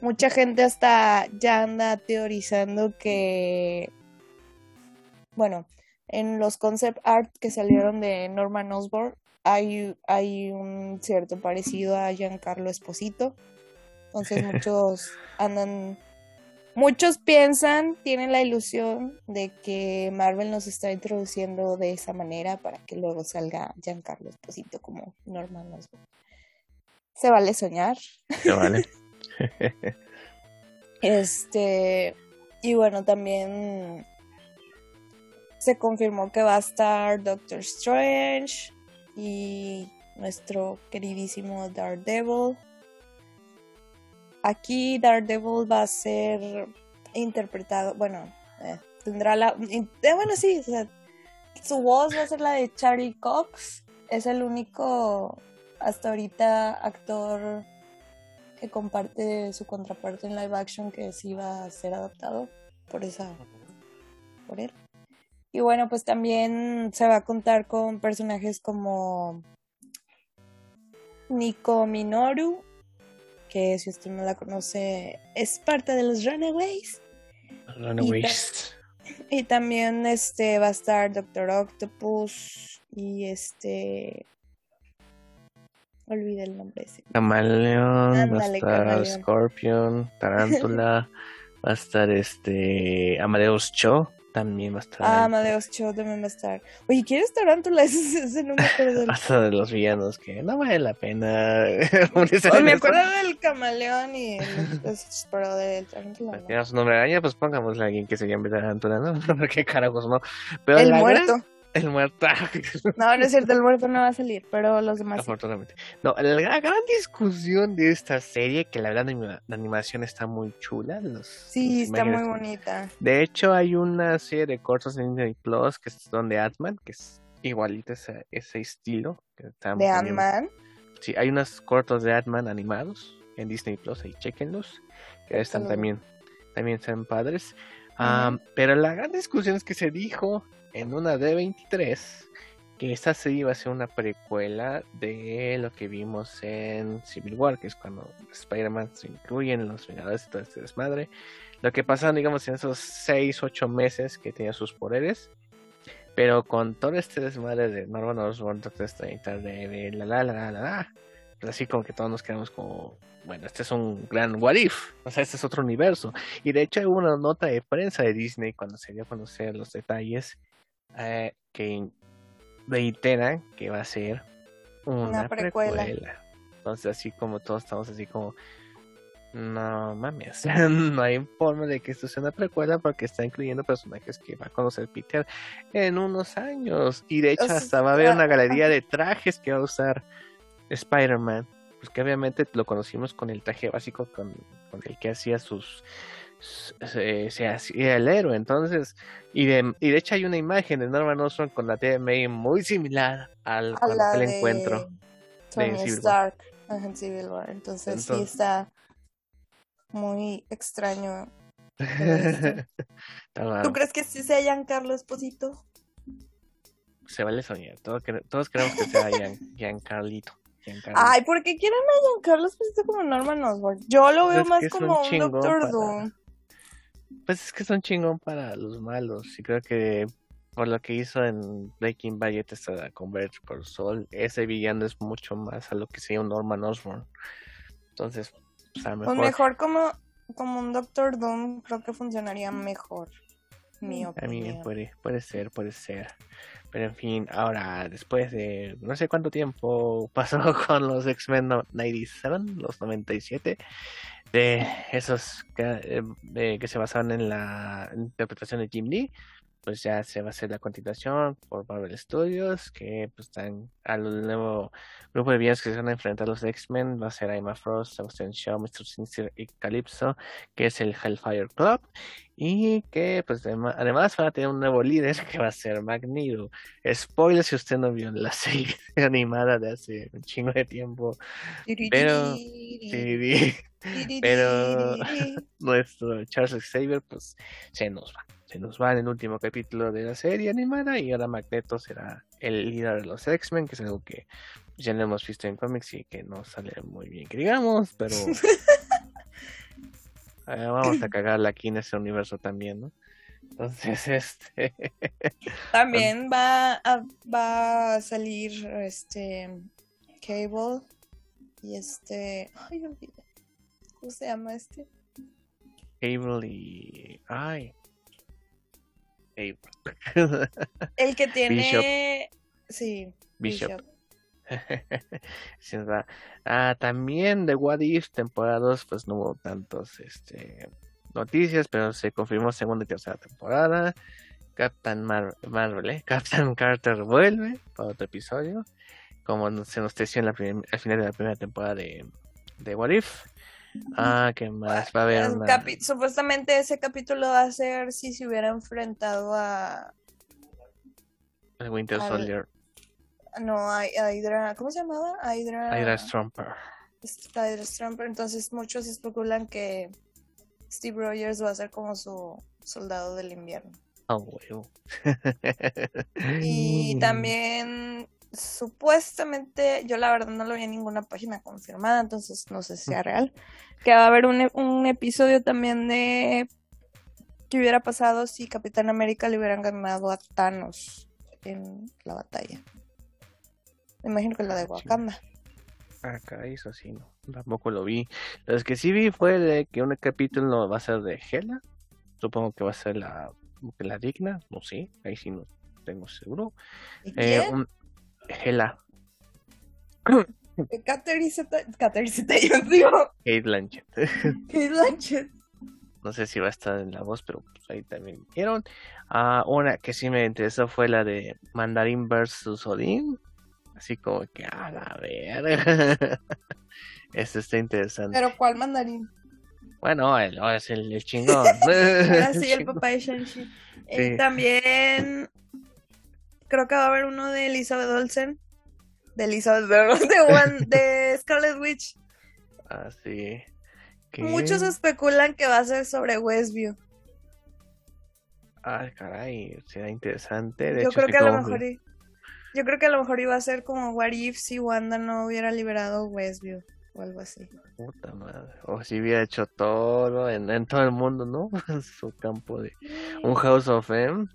Mucha gente hasta ya anda teorizando que, bueno, en los concept art que salieron de Norman Osborn hay, hay un cierto parecido a Giancarlo Esposito. Entonces muchos andan, muchos piensan, tienen la ilusión de que Marvel nos está introduciendo de esa manera para que luego salga Giancarlo Esposito como Norman Osborn. Se vale soñar. Se vale. Este, y bueno, también se confirmó que va a estar Doctor Strange y nuestro queridísimo Daredevil. Aquí Daredevil va a ser interpretado, bueno, eh, tendrá la... eh, bueno, sí, su voz va a ser la de Charlie Cox. Es el único, hasta ahorita, actor que comparte su contraparte en live action que sí va a ser adaptado por esa por él. Y bueno, pues también se va a contar con personajes como Nico Minoru, que si usted no la conoce, es parte de los Runaways. Runaways. Y también este va a estar Doctor Octopus y este olvidé el nombre ese. Camaleón, va a Ándale, estar Camaleón. Scorpion, Tarántula, va a estar este Amadeus Cho, también va a estar. Ah, Amadeus Cho también va a estar. Oye, ¿quieres Tarántula? Ese, ese no me acuerdo del... Hasta de los villanos que no vale la pena. Oh, me acuerdo del camaleón y el, pues, pero del Tarántula no. Tiene su nombre de araña, pues pongámosle a alguien que se llame Tarántula, ¿no? ¿Qué carajos, no? Pero El muerto. gran- El muerto. No, no es cierto, el muerto no va a salir, pero los demás sí. Afortunadamente. No, la gran, gran discusión de esta serie, que la verdad la anima- la animación está muy chula. Los, Sí, está muy bonita. De hecho, hay una serie de cortos en Disney Plus que son de Atman, que es igualito ese, ese estilo. Que De Ant-Man. Sí, hay unos cortos de Atman animados en Disney Plus, ahí chequenlos, que están también, también están padres. Pero la gran discusión es que se dijo en una D23 que esta serie iba a ser una precuela de lo que vimos en Civil War, que es cuando Spider-Man se incluye en los Vengadores y todo este desmadre. Lo que pasaron, digamos, en esos 6, 8 meses que tenía sus poderes. Pero con todo este desmadre de Norman Osborn, Doctor Strange, Daredevil, la la la la la, la, pues así como que todos nos quedamos como, bueno, este es un gran what if, o sea, este es otro universo. Y de hecho hubo una nota de prensa de Disney cuando se dio a conocer los detalles eh, que reiteran que va a ser una, Una precuela. precuela. Entonces así como todos estamos así como, no mames, no hay forma de que esto sea una precuela porque está incluyendo personajes que va a conocer Peter en unos años. Y de hecho O sea, hasta va a haber una galería de trajes que va a usar Spider-Man. Pues que obviamente lo conocimos con el traje básico con, con el que hacía sus... Se, se hacía el héroe, entonces, y de, y de hecho hay una imagen de Norman Osborn con la TMA muy similar al A la el de encuentro. Tony Civil War. Stark ajá, en Civil War. Entonces, sí está muy extraño. ¿Tú crees que sí sea Giancarlo Esposito? se vale soñar, todos, quere- todos queremos que sea Gian, Giancarlito. Giancarlo. Ay, ¿por qué quieren a Giancarlo Esposito como Norman Osborn? Yo lo veo más un como un chingón Doctor Doom. Pues es que es un chingón para los malos. Y creo que por lo que hizo en Breaking Bad hasta Converge por Sol, ese villano es mucho más a lo que sería un Norman Osborn. Entonces, pues a lo Pues mejor. mejor como, como un Doctor Doom, creo que funcionaría mejor. Mi A mí opinión. puede, puede ser, puede ser. Pero en fin, ahora, después de no sé cuánto tiempo pasó con los X-Men no- 97, los 97, de esos que, eh, que se basaban en la interpretación de Jim Lee, pues ya se va a hacer la continuación por Marvel Studios, que pues están al nuevo grupo de villanos que se van a enfrentar a los X-Men, va a ser Emma Frost, Sebastian Shaw, Mr. Sinister y Calypso, que es el Hellfire Club, y que pues además van a tener un nuevo líder que va a ser Magneto. Spoiler si usted no vio la serie animada de hace un chingo de tiempo, pero- pero nuestro Charles Xavier pues se nos va. Se nos va en el último capítulo de la serie animada y ahora Magneto será el líder de los X-Men, que es algo que ya lo hemos visto en cómics y que no sale muy bien, que digamos, pero eh, vamos a cagarla aquí en ese universo también, ¿no? Entonces, este... También va a, va a salir este Cable y este. Ay, olvidé. ¿Cómo se llama este? Cable y... Ay. El que tiene. Sí, Bishop. Bishop. Sí, verdad. Ah, también de What If temporada 2, pues no hubo tantos este, noticias, pero se confirmó segunda y tercera temporada. Captain Mar- Marvel, ¿eh? Captain Carter vuelve para otro episodio, como se nos decía en la al final de la primera temporada de, de What If. Ah, ¿qué más? Va a haber una... Supuestamente ese capítulo va a ser si se hubiera enfrentado a. el Winter Soldier, No, a, a Hydra. ¿Cómo se llamaba? A Hydra. Hydra Strumper. Hydra Strumper. Entonces muchos especulan que Steve Rogers va a ser como su soldado del invierno. Oh, huevo. Y también supuestamente, yo la verdad no lo vi en ninguna página confirmada, entonces no sé si sea real, que va a haber un, e- un episodio también de qué hubiera pasado si Capitán América le hubieran ganado a Thanos en la batalla. Me imagino que la de Wakanda. Ah, caray, eso sí, no. Tampoco lo vi. Los que sí vi fue de que un capítulo va a ser de Hela. Supongo que va a ser la, la digna. No sé, ahí sí no tengo seguro. ¿Y Eh, un, Hela, Eh, Catherine Zeta- Catherine Zeta- yo digo, Kate Blanchett. Kate Blanchett. no sé si va a estar en la voz, pero pues ahí también dijeron. Ah, una que sí me interesó fue la de Mandarin versus Odin. Así como que a la verga. Esto está interesante. Pero ¿cuál mandarín? Bueno, el, oh, es el, el chingón. Ahora sí, el papá de Shang-Chi. Eh, Sí. también creo que va a haber uno de Elizabeth Olsen. De Elizabeth, perdón, de, One- de Scarlet Witch. Ah, sí. ¿Qué? Muchos especulan que va a ser sobre Westview. Ay, caray, será interesante. De Yo hecho, creo que a lo mejor i- yo creo que a lo mejor iba a ser como What If si Wanda no hubiera liberado Westview o algo así. Puta madre. O si hubiera hecho todo en, en todo el mundo, ¿no? Su campo de. Un House of M.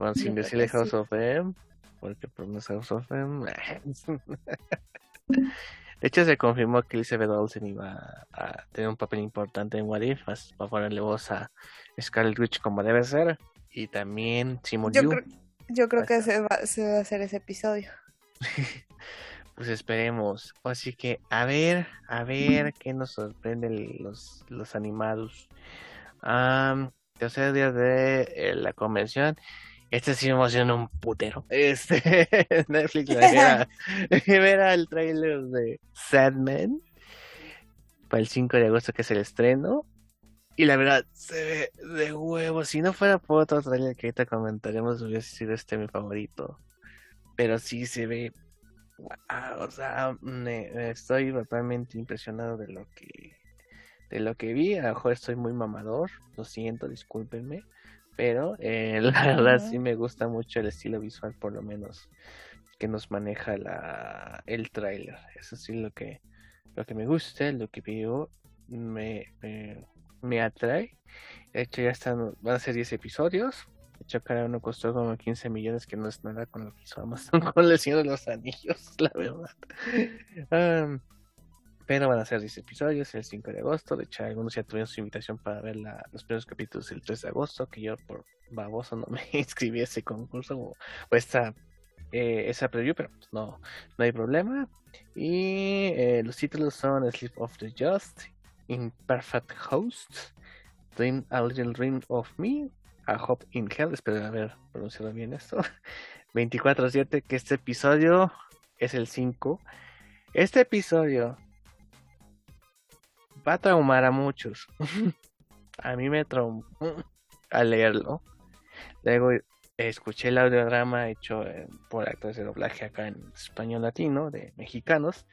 Bueno, sin decirle House sí. of M. Porque pues no es House of M. De hecho, se confirmó que Elizabeth Olsen iba a tener un papel importante en What If. vas- Va a ponerle voz a Scarlet Witch como debe ser. Y también Simu Yo creo, yo creo que se va, se va a hacer ese episodio. Pues esperemos. Así que a ver, a ver qué nos sorprenden los, los animados. Am, tercer día de eh, la convención. Este sí me emociona un putero. Este Netflix era, era el trailer de Sadman para el 5 de agosto que es el estreno. Y la verdad, se ve de huevo. Si no fuera por otro trailer que ahorita comentaremos, hubiese sido este mi favorito. Pero sí se ve Wow, o sea, me, me estoy totalmente impresionado de lo que de lo que vi. A lo mejor estoy muy mamador, lo siento, discúlpenme, pero eh, la verdad sí me gusta mucho el estilo visual, por lo menos que nos maneja la el tráiler. Eso sí lo que lo que me gusta, lo que veo me, me, me atrae. De hecho ya están, van a ser 10 episodios. De hecho, cada uno costó como 15 millones, que no es nada con lo que hizo Amazon con el Señor de los Anillos, la verdad. pero van a ser 10 episodios el 5 de agosto. De hecho, algunos ya tuvieron su invitación para ver los primeros capítulos el 3 de agosto, que yo por baboso no me inscribí a ese concurso o, o esta, eh, esa preview, pero pues no, no hay problema. Y eh, los títulos son Sleep of the Just, Imperfect Host, Dream a Little Dream of Me, A Hope in Hell, espero haber pronunciado bien esto. 24-7, que este episodio es el 5. Este episodio va a traumar a muchos. a mí me traumó al leerlo. Luego escuché el audiodrama hecho eh, por actores de doblaje acá en español latino de mexicanos.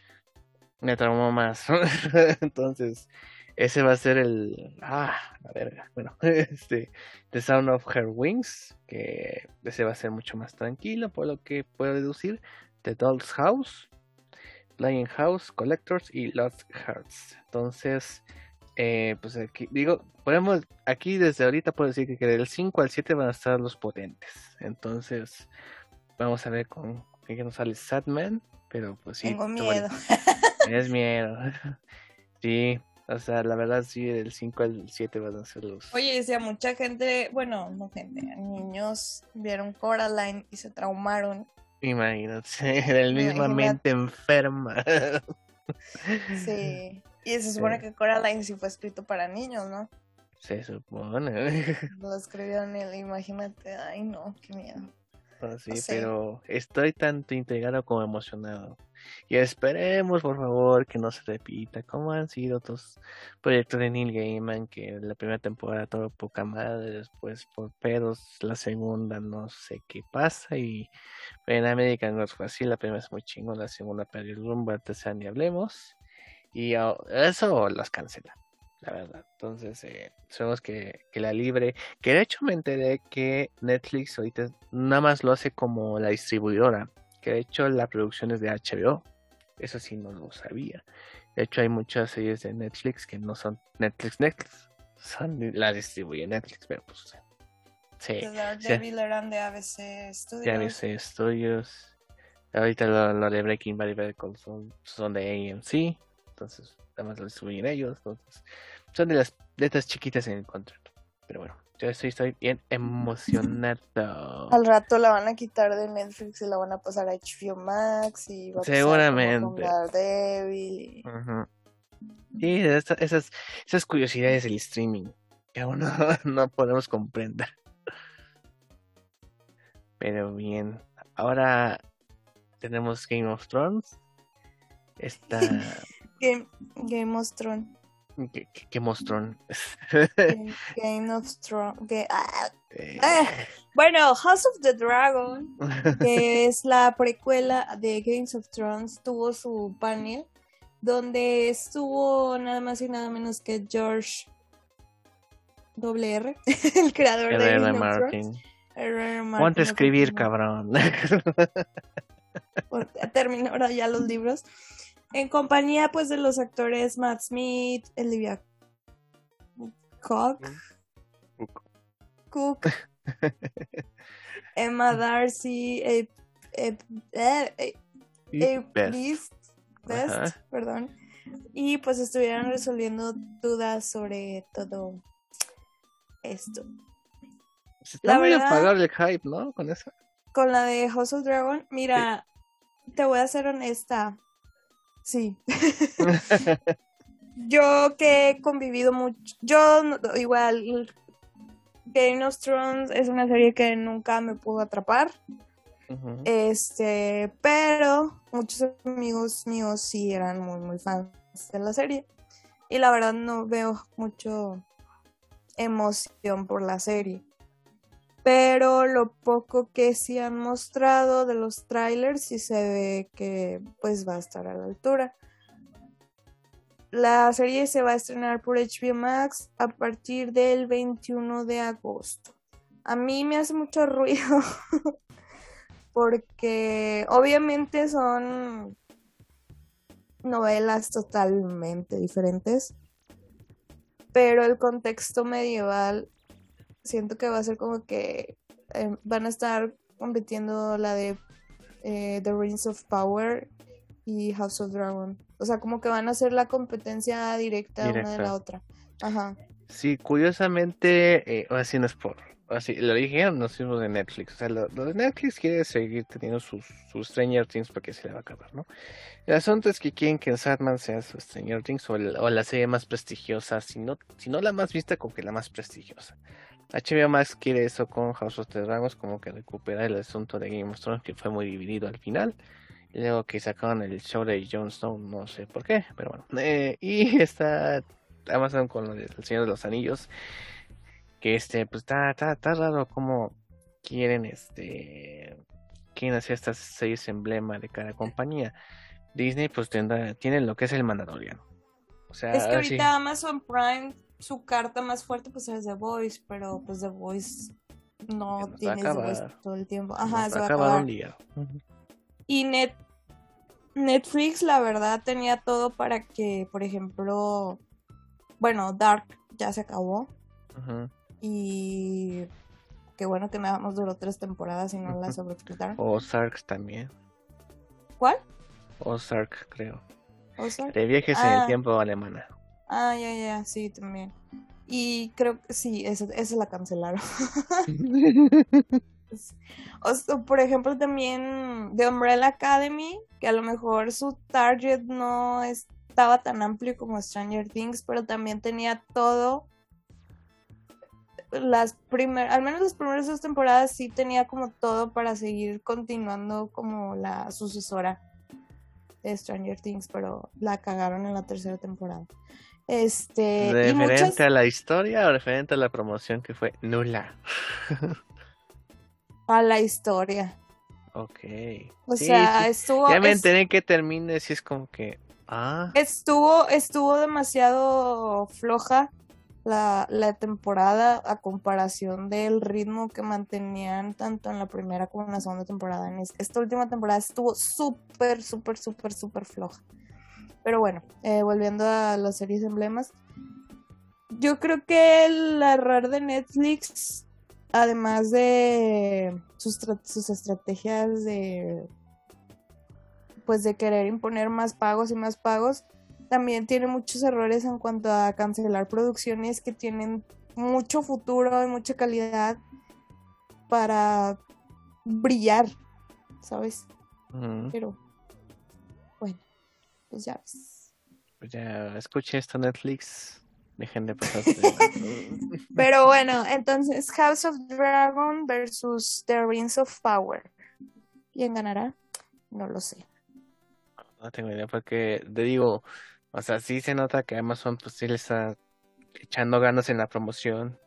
Me traumó más. Entonces, Ese va a ser el. Ah, la verga. Bueno, este. The Sound of Her Wings. Que ese va a ser mucho más tranquilo, por lo que puedo deducir. The Doll's House. Flying House, Collectors y Lost Hearts. Entonces, eh, pues aquí, digo, podemos, aquí desde ahorita puedo decir que del 5 al 7 van a estar los potentes. Entonces, vamos a ver con qué nos sale Sadman. Pero pues sí, Tengo miedo. el- es miedo. Sí, o sea, la verdad sí, del 5 al 7 van a ser los... Oye, decía mucha gente, bueno, no gente, niños vieron Coraline y se traumaron. Imagínate, del misma mente enferma. Sí. Y se supone Sí. que Coraline sí fue escrito para niños, ¿no? Se supone. Lo escribió en él, imagínate. Ay, no, qué miedo. Pues sí, pero estoy tanto intrigado como emocionado. Y esperemos, por favor, que no se repita, como han sido otros proyectos de Neil Gaiman, que la primera temporada todo poca madre, después por pedos, la segunda no sé qué pasa, y en American Gods fue así, la primera es muy chingón, la segunda perdió el rumbo, la ni hablemos, y eso las cancela, la verdad. Entonces, eh, sabemos que, que la libre, que de hecho me enteré que Netflix ahorita nada más lo hace como la distribuidora, que de hecho la producción es de HBO. Eso sí no lo sabía. De hecho hay muchas series de Netflix que no son Netflix Netflix. Son, la distribuye Netflix, pero pues sí. Daredevil eran de ABC Studios. ABC Studios. Ahorita lo, lo de Breaking Bad y Call Saul son de AMC. Entonces, además lo distribuyen ellos. Entonces, son de las letras chiquitas en el contrato. Pero bueno, yo estoy, estoy bien emocionado. Al rato la van a quitar de Netflix y la van a pasar a HBO Max y va a pasar Seguramente. Daredevil y-. Sí, esas, esas curiosidades del streaming que aún no, no podemos comprender. Pero bien, ahora tenemos Game of Thrones. Esta. Game, Game of Thrones. ¿Qué, qué, qué mostrón? Game, of Thrones. ah, Eh, ah. Bueno, House of the Dragon, que es la precuela de Games of Thrones, tuvo su panel donde estuvo nada más y nada menos que George WR, el creador de R.R. Game of Thrones. Martin. Martin, Ponte a escribir, cabrón. terminó ahora ya los libros. En compañía pues de los actores Matt Smith, Olivia Cook, Cook, Emma Darcy, Best. Beast, Best, perdón. Y pues estuvieron resolviendo dudas sobre todo esto. Está La muy verdad- apagado el hype, ¿no? Con eso. Con la de House of Dragon, mira, te voy a ser honesta. Sí. Yo que he convivido mucho, yo igual, Game of Thrones es una serie que nunca me pudo atrapar, este, pero muchos amigos míos sí eran muy, muy fans de la serie y la verdad no veo mucho emoción por la serie. Pero lo poco que sí han mostrado de los trailers sí se ve que pues va a estar a la altura. La serie se va a estrenar por HBO Max a partir del 21 de agosto. A mí me hace mucho ruido porque obviamente son novelas totalmente diferentes, pero el contexto medieval siento que va a ser como que eh, van a estar compitiendo la de eh, The Rings of Power y House of Dragon. O sea, como que van a ser la competencia directa, una de la otra. Ajá. Sí, curiosamente, eh, ahora sí no es por. Ahora sí, lo dijeron los mismos de Netflix. O sea, lo, lo de Netflix quiere seguir teniendo sus, sus Stranger Things porque se le va a acabar, ¿no? El asunto es que quieren que Sadman sea su Stranger Things o, el- o la serie más prestigiosa, si no, si no la más vista, como que la más prestigiosa. HBO Max quiere eso con House of the Dragons, como que recuperar el asunto de Game of Thrones, que fue muy dividido al final. Y luego que sacaron el show de Jon Snow, no sé por qué, pero bueno. Eh, y está Amazon con del Señor de los Anillos. Que este, pues está, está, está raro como quieren este quieren hacer estas series emblema de cada compañía. Disney pues tendrá, tiene lo que es el Mandaloriano. O sea, Es que sí. ahorita Amazon Prime, su carta más fuerte pues es The Voice, pero pues The Voice no Se tienes The Voice acabar. todo el tiempo. Ajá, se va a acabar un día. Y Net Netflix, la verdad, tenía todo para que, por ejemplo, bueno, Dark ya se acabó. Ujú. Y qué bueno que nada más duró tres temporadas y no la sobreexplotaron. Ozark también. ¿Cuál? Ozark, creo. Ozark. De viajes en Ah. el tiempo alemana. Ah, ya, ya, sí, también. Y creo que sí, esa, esa la cancelaron. O sea, por ejemplo, también The Umbrella Academy, que a lo mejor su target no estaba tan amplio como Stranger Things, pero también tenía todo. Las primeras, al menos las primeras dos temporadas sí tenía como todo para seguir continuando como la sucesora de Stranger Things, pero la cagaron en la tercera temporada. Este, y ¿Referente muchas, a la historia o referente a la promoción que fue nula? a la historia. Ok. O Sí, sea, sí. estuvo. Ya me es- enteré que termine, si es como que. Ah, Estuvo, estuvo demasiado floja la, la temporada a comparación del ritmo que mantenían tanto en la primera como en la segunda temporada. En es- esta última temporada estuvo súper, súper, súper, súper floja. Pero bueno, eh, volviendo a las series emblemas. Yo creo que el error de Netflix, además de sus, sus estrategias de pues de querer imponer más pagos y más pagos, también tiene muchos errores en cuanto a cancelar producciones que tienen mucho futuro y mucha calidad para brillar, ¿sabes? Pero pues ya ves. Pues ya escuché esto Netflix. Dejen de pasarse. Pero bueno, entonces House of Dragon versus The Rings of Power. ¿Quién ganará? No lo sé. No tengo idea porque te digo, o sea, sí se nota que Amazon pues sí le está echando ganas en la promoción,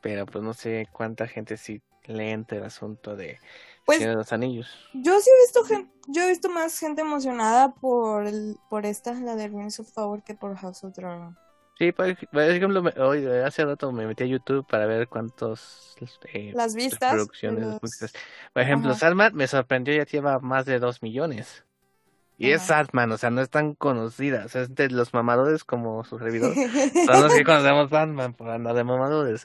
pero pues no sé cuánta gente sí le entra el asunto de Pues de los Anillos. Yo sí he visto gen- yo he visto más gente emocionada por el- por esta, la de Rings of Power, que por House of Dragon. Sí, por, ej- por ejemplo, me- hoy hace rato me metí a YouTube para ver cuántos eh, Las vistas. producciones. los-. Por ejemplo, Ajá. Sandman me sorprendió, ya lleva más de dos millones. Y es Ajá. Sandman, o sea, no es tan conocida. O sea, es de los mamadores como su servidor. Son los que conocemos Batman por andar de mamadores.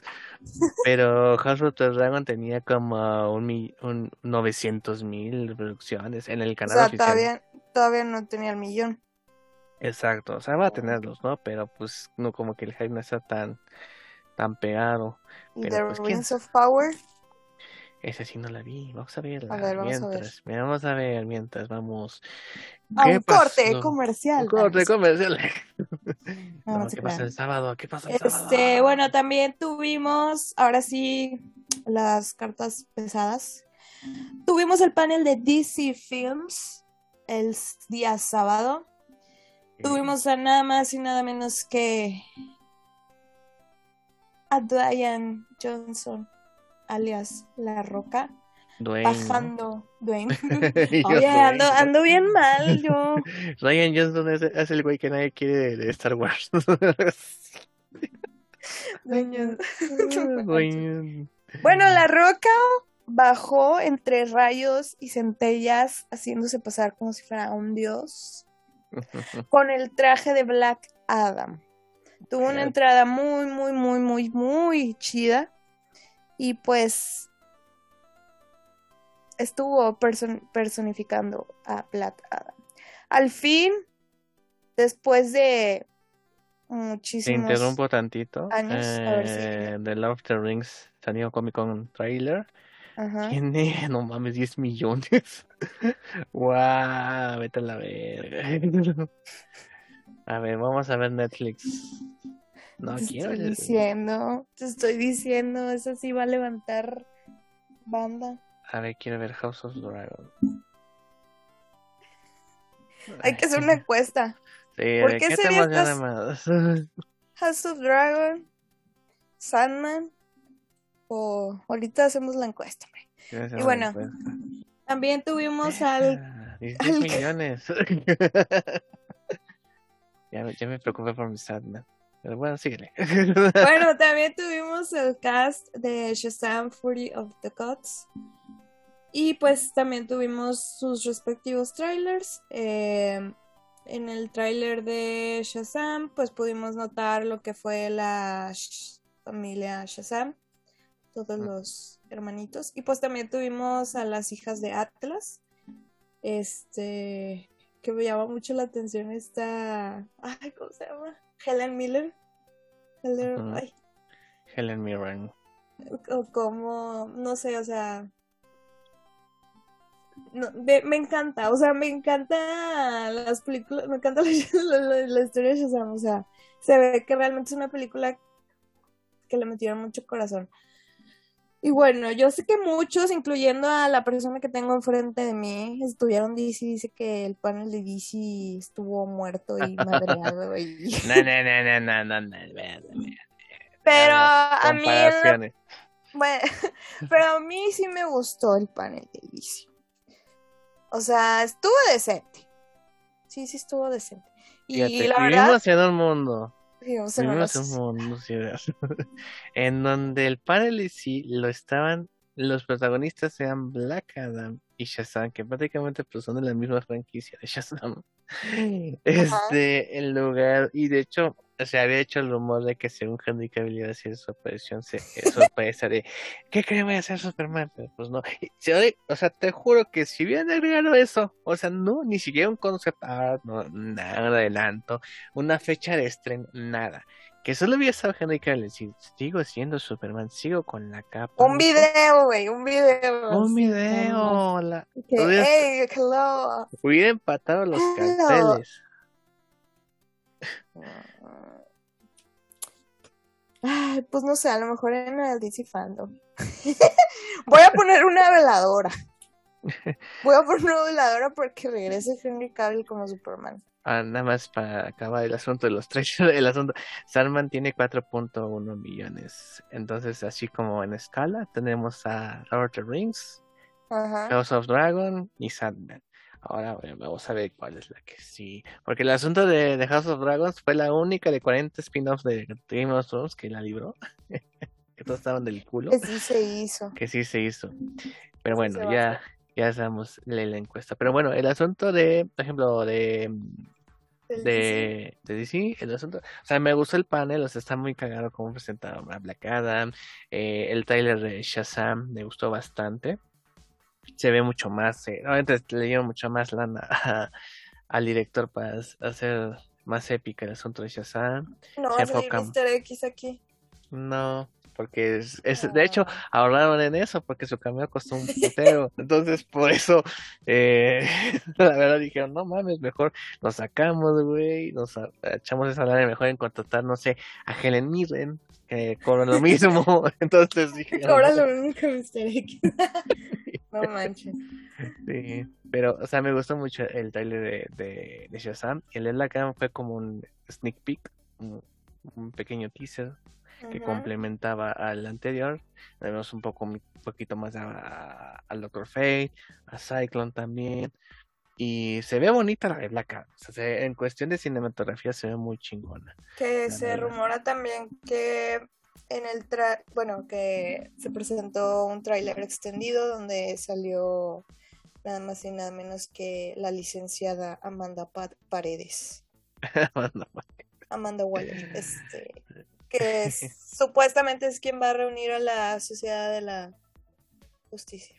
Pero House of the Dragon tenía como un, un 900 mil reproducciones en el o canal sea, oficial. todavía, todavía no tenía el millón. Exacto, o sea, va a tenerlos, ¿no? Pero pues no como que el hype no está tan, tan pegado. Y The pues, ¿quién Rings of Power, Ese sí no la vi. Vamos a verla. A ver, vamos a ver. mientras, Mira, vamos a ver mientras vamos. a ¿Qué un corte pasó? comercial. Un corte comercial. No, No, ¿qué pasó crean. el sábado? ¿Qué pasó el sábado? Este, bueno, también tuvimos, ahora sí, las cartas pesadas. Tuvimos el panel de DC Films el día sábado. Tuvimos a nada más y nada menos que a Diane Johnson, alias La Roca, bajando Dwayne. Oye, ando, Dwayne. ando bien mal yo. Ryan Johnson es, es el güey que nadie quiere de Star Wars. Dwayne Dwayne. Bueno, La Roca bajó entre rayos y centellas, haciéndose pasar como si fuera un dios, con el traje de Black Adam. Tuvo una entrada muy, muy, muy, muy, muy chida. Y pues estuvo person- personificando a Black Adam. Al fin, después de Te muchísimos interrumpo tantito. años, a ver si- Eh, The Lord of the Rings salió Comic Con trailer. Ajá. Tiene, no mames, 10 millones. Guau, vete a la verga. A ver, vamos a ver Netflix. No te quiero. estoy diciendo, te estoy diciendo, eso sí va a levantar banda. A ver, quiero ver House of Dragon. Hay que hacer una encuesta. Sí, ¿Por ¿de qué qué te emociona más? House of Dragon, Sandman, o ahorita hacemos la encuesta. hombre. Y bueno, encuesta. También tuvimos al Ah, 16 al- millones. Ya, me- ya me preocupé por mi Sandman. Pero bueno, síguele. Bueno, también tuvimos el cast de Shazam Fury of the Gods. Y pues también tuvimos sus respectivos trailers. Eh, en el tráiler de Shazam, pues pudimos notar lo que fue la Sh- familia Shazam, todos los hermanitos. Y pues también tuvimos a las hijas de Atlas. Este, que me llama mucho la atención esta, ay, ¿cómo se llama? Helen Miller. Helen, Ujú. ay, Helen Mirren. o como, no sé, o sea, no, me encanta, o sea, me encanta las películas, me encanta la, la- la historia de Shazam, o sea, se ve que realmente es una película que le metieron mucho corazón. Y bueno, yo sé que muchos, incluyendo a la persona que tengo enfrente de mí, estuvieron DC, dice que el panel de DC estuvo muerto y madreado. y- No, no, no, no, no, no, no, vea, vea. Pero a mí. Bueno, pero a mí sí me gustó el panel de DC. O sea, estuvo decente. Sí, sí estuvo decente. Y Fíjate, la verdad, vivimos en un mundo, en donde el sí lo estaban, los protagonistas eran Black Adam y Shazam, que prácticamente pues, son de la misma franquicia de Shazam. Este, el lugar, y de hecho, se había hecho el rumor de que según Henry Cavill iba a hacer su aparición, se, eh, sorpresa de ¿qué creen voy a hacer Superman? Pero pues no, Y o sea, te juro que si hubieran agregado eso, o sea, no, ni siquiera un concept art, no, nada de adelanto, una fecha de estreno, nada. Que solo hubiera estado Henry Cavill, si sigo siendo Superman, sigo con la capa. Un video, güey, un video. Un video, la- Hubiera- hey, hello. hubiera empatado los Hello. carteles. Ay, pues no sé, a lo mejor en el DC Fandom. Voy a poner una veladora. Voy a poner una veladora porque regrese Henry Cavill como Superman. Ah, nada más para acabar el asunto de los tres, el asunto, Sandman tiene 4.1 millones. Entonces, así como en escala, tenemos a Lord of the Rings, Ajá. House of Dragon y Sandman. Ahora bueno, vamos a ver cuál es la que sí. Porque el asunto de, de House of Dragons fue la única de 40 spin-offs de Game of Thrones que la libró. que todos estaban del culo. Que sí se hizo. Que sí se hizo. Pero bueno, ya, ya sabemos la, la encuesta. Pero bueno, el asunto de, por ejemplo, de de, de DC, el asunto, o sea, me gustó el panel, o sea, está muy cagado cómo presentaron a Black Adam, eh, el trailer de Shazam me gustó bastante, se ve mucho más, eh, obviamente le dieron mucho más lana a- al director para hacer más épica el asunto de Shazam, No se enfocan- Mr. X aquí. no, porque es, es- de hecho ahorraron en eso, porque su camión costó un putero, entonces por eso, eh, la verdad dijeron, no mames, mejor nos sacamos, güey, nos echamos esa lana mejor en contratar, no sé, a Helen Mirren, que cobra lo mismo, entonces dije, lo mismo que Mr. X. no manches. sí, pero, o sea, me gustó mucho el trailer de, de, de Shazam, el de Black Adam fue como un sneak peek, un, un pequeño teaser que complementaba al anterior. Vemos un poco un poquito más a- al Doctor Fate, a Cyclone también. Y se ve bonita la de Black Adam. O sea, se- en cuestión de cinematografía se ve muy chingona. Que se verdad. rumora también que en el tra bueno, que se presentó un tráiler extendido donde salió nada más y nada menos que la licenciada Amanda Pa- Paredes. Bueno, Amanda Waller, este, que es- supuestamente es quien va a reunir a la Sociedad de la Justicia.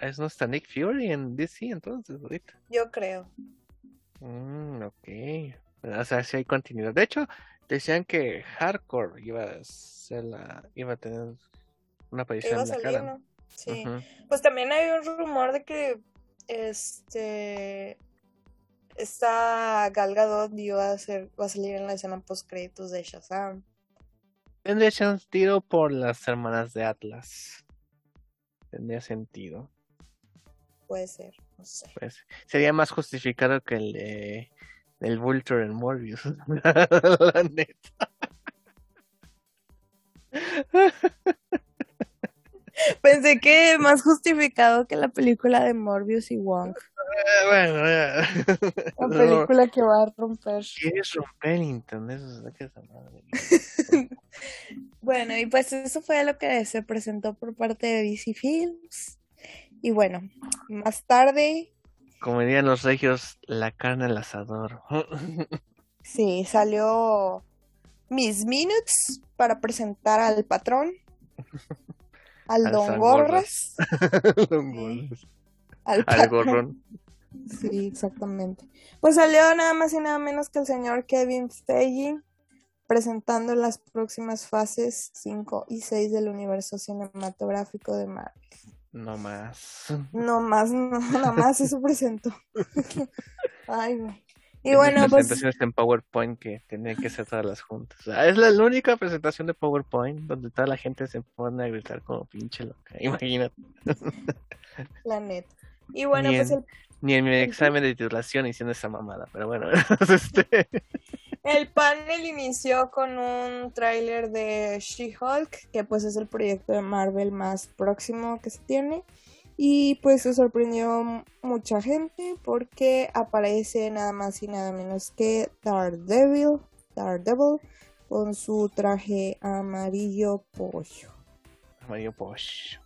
¿Es no está Nick Fury en DC entonces ahorita? Yo creo. Mm, ok. O sea, sí hay continuidad. De hecho, decían que Hardcore iba a ser la, iba a tener una aparición en salir, Adam. ¿no? Sí. Pues también hay un rumor de que este esta Gal Gadot iba a ser, va a salir en la escena post créditos de Shazam. Tendría sentido por las hermanas de Atlas. Tendría sentido. Puede ser, no sé. Pues sería más justificado que el de el Vulture en Morbius. La neta. Pensé que más justificado que la película de Morbius y Wong. Eh, bueno, ya. La No, película que va a romper. ¿Quieres romper el internet? Bueno, y pues eso fue lo que se presentó por parte de DC Films. Y bueno, más tarde, Como dirían los regios, la carne al asador. sí, salió Miss Minutes para presentar al patrón, al Al Don Gorras, Al al patrón. gorrón. Sí, exactamente. Pues salió nada más y nada menos que el señor Kevin Feige presentando las próximas fases 5 y 6 del universo cinematográfico de Marvel. No más. No más, no, nada más eso presentó. Ay, güey. Y Esas bueno, pues presentaciones en PowerPoint que tenían que hacer todas las juntas. O sea, es la, la única presentación de PowerPoint donde toda la gente se pone a gritar como pinche loca. Imagínate. la neta. Y bueno, Bien. pues el, Ni en mi examen de titulación hicieron esa mamada, pero bueno, este, el panel inició con un tráiler de She-Hulk, que pues es el proyecto de Marvel más próximo que se tiene. Y pues se sorprendió mucha gente porque aparece nada más y nada menos que Daredevil, Daredevil con su traje amarillo pollo. Mario Bosch.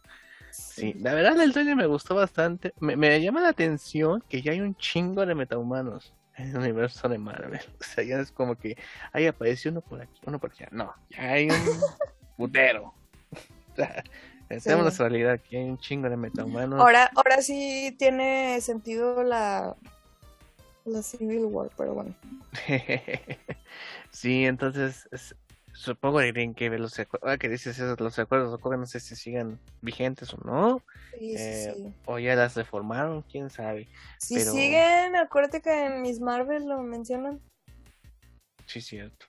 Sí, la verdad el trailer me gustó bastante. Me, me llama la atención que ya hay un chingo de metahumanos en el universo de Marvel. O sea, ya es como que ahí apareció uno por aquí, uno por allá. No, ya hay un putero. Sí. la realidad que hay un chingo de metahumanos. Ahora, ahora sí tiene sentido la, la Civil War, pero bueno. sí, entonces es- supongo que tienen que ver los acuerdos. Ahora que dices eso, los acuerdos de Coven, no sé si sigan vigentes o no. Sí, Eh, sí. O ya las reformaron, quién sabe. Si pero- siguen, acuérdate que en Miss Marvel lo mencionan. Sí, cierto.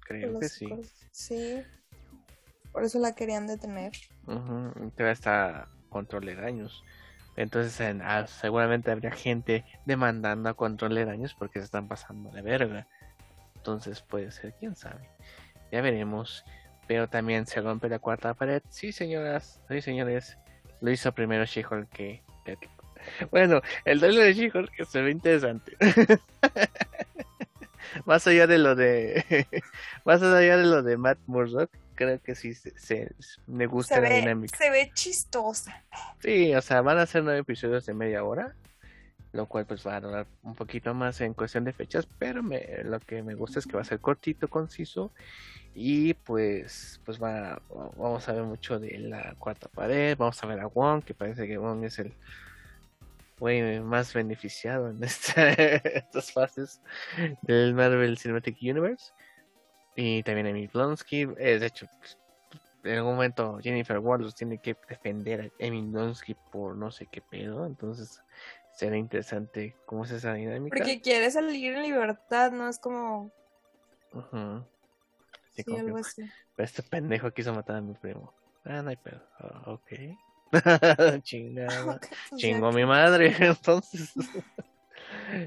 Creo los que sí. Sí. Por eso la querían detener. Te va a estar control de daños. Entonces, en- ah, seguramente habría gente demandando a control de daños porque se están pasando de verga. Entonces, puede ser, quién sabe. Ya veremos. Pero también se rompe la cuarta pared. Sí, señoras, sí, señores. Lo hizo primero She-Hulk que. Bueno, el trailer de She-Hulk se ve interesante. más allá de lo de. más allá de lo de Matt Murdock, creo que sí se, se- me gusta Se la ve, dinámica. se ve chistosa. Sí, o sea, van a ser nueve episodios de media hora, lo cual pues va a durar un poquito más en cuestión de fechas, pero me, lo que me gusta es que va a ser cortito, conciso y pues pues va vamos a ver mucho de la cuarta pared, vamos a ver a Wong, que parece que Wong es el güey más beneficiado en esta- estas fases del Marvel Cinematic Universe. Y también Emily Blonsky, eh, de hecho en algún momento Jennifer Walters tiene que defender a Emily Blonsky por no sé qué pedo, entonces será interesante cómo es esa dinámica. Porque quiere salir en libertad, ¿no? Es como. Sí, Sí, como que, así. este pendejo quiso matar a mi primo. Ah, no hay pedo. Ah, ok. Chingada. Ok, pues mi madre, entonces.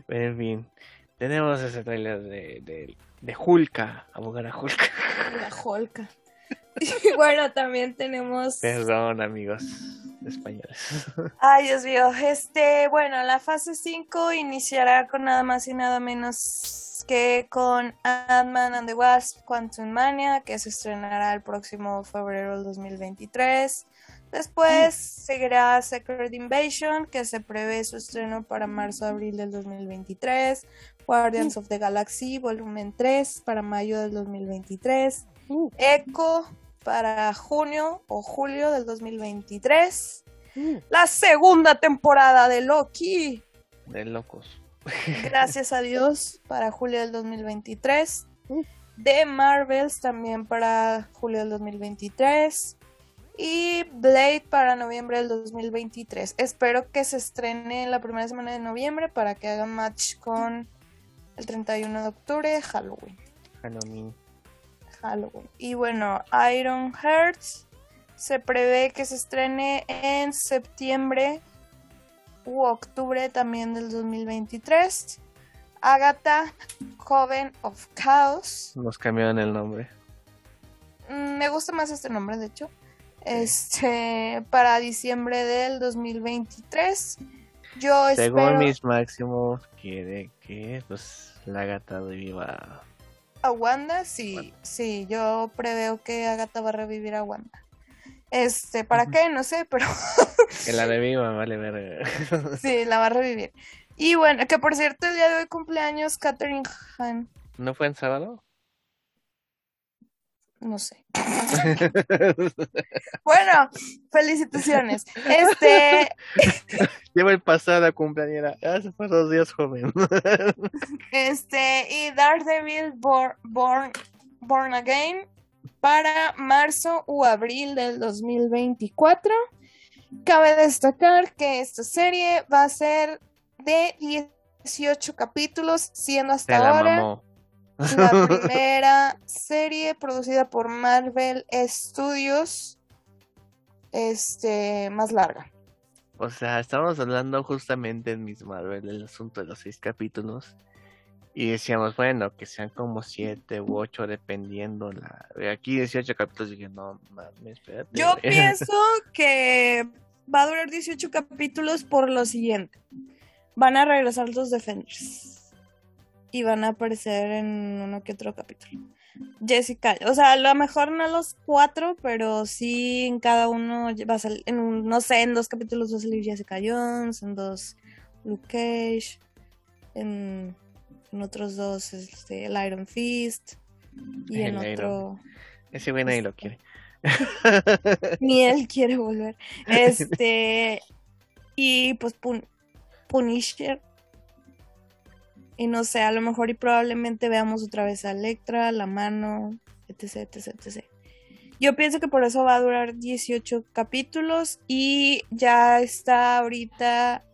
en fin, tenemos ese trailer de, de, de Hulka, abogar a Hulka. La Holka. Y bueno, también tenemos. Perdón, amigos españoles. Ay, Dios mío. Este, bueno, la fase 5 iniciará con nada más y nada menos que con Ant-Man and the Wasp Quantum Mania, que se estrenará el próximo febrero del 2023. Después seguirá Secret Invasion, que se prevé su estreno para marzo-abril del 2023. Guardians of the Galaxy Volumen 3 para mayo del 2023. Echo para junio o julio del 2023. La segunda temporada de Loki, De locos. gracias a Dios, para julio del 2023. De Marvels también para julio del 2023. Y Blade para noviembre del 2023. Espero que se estrene la primera semana de noviembre para que haga match con el 31 de octubre, Halloween. Halloween. Halloween. Y bueno, Iron Hearts se prevé que se estrene en septiembre u octubre también del 2023. Agatha, Coven of Chaos. Nos cambiaron el nombre. Mm, Me gusta más este nombre, de hecho. este para diciembre del 2023. Yo Según espero mis máximos, quiere que pues la gata viva. A Wanda, sí, sí, yo preveo que Agatha va a revivir a Wanda. Este, ¿para qué? No sé, pero Que la de viva, vale ver. sí, la va a revivir. Y bueno, que por cierto, el día de hoy cumpleaños Catherine Han, ¿No fue en sábado? No sé. Bueno, felicitaciones. Este, Lleva el pasado cumpleañera. Hace fue dos días joven. este, y Daredevil Born, Born, Born Again para marzo o abril del 2024. Cabe destacar que esta serie va a ser de 18 capítulos, siendo Se hasta la ahora mamó. La primera serie producida por Marvel Studios este más larga. O sea, estábamos hablando justamente en Miss Marvel del asunto de los seis capítulos. Y decíamos, bueno, que sean como siete u ocho, dependiendo. la Aquí 18 capítulos, dije, no mames, espérate. Yo güey". pienso que va a durar 18 capítulos por lo siguiente. Van a regresar los Defenders. Y van a aparecer en uno que otro capítulo. Jessica, o sea, a lo mejor no los cuatro, pero sí en cada uno va a salir, en un- no sé, en dos capítulos va a salir Jessica Jones, en dos Luke Cage, en, en otros dos este, el Iron Fist y en El Iron. otro Ese güey nadie lo quiere. ni él quiere volver. Este y pues Pun- Punisher y no sé, a lo mejor y probablemente veamos otra vez a Electra, la mano, etc, etc, etc. Yo pienso que por eso va a durar 18 capítulos y ya está ahorita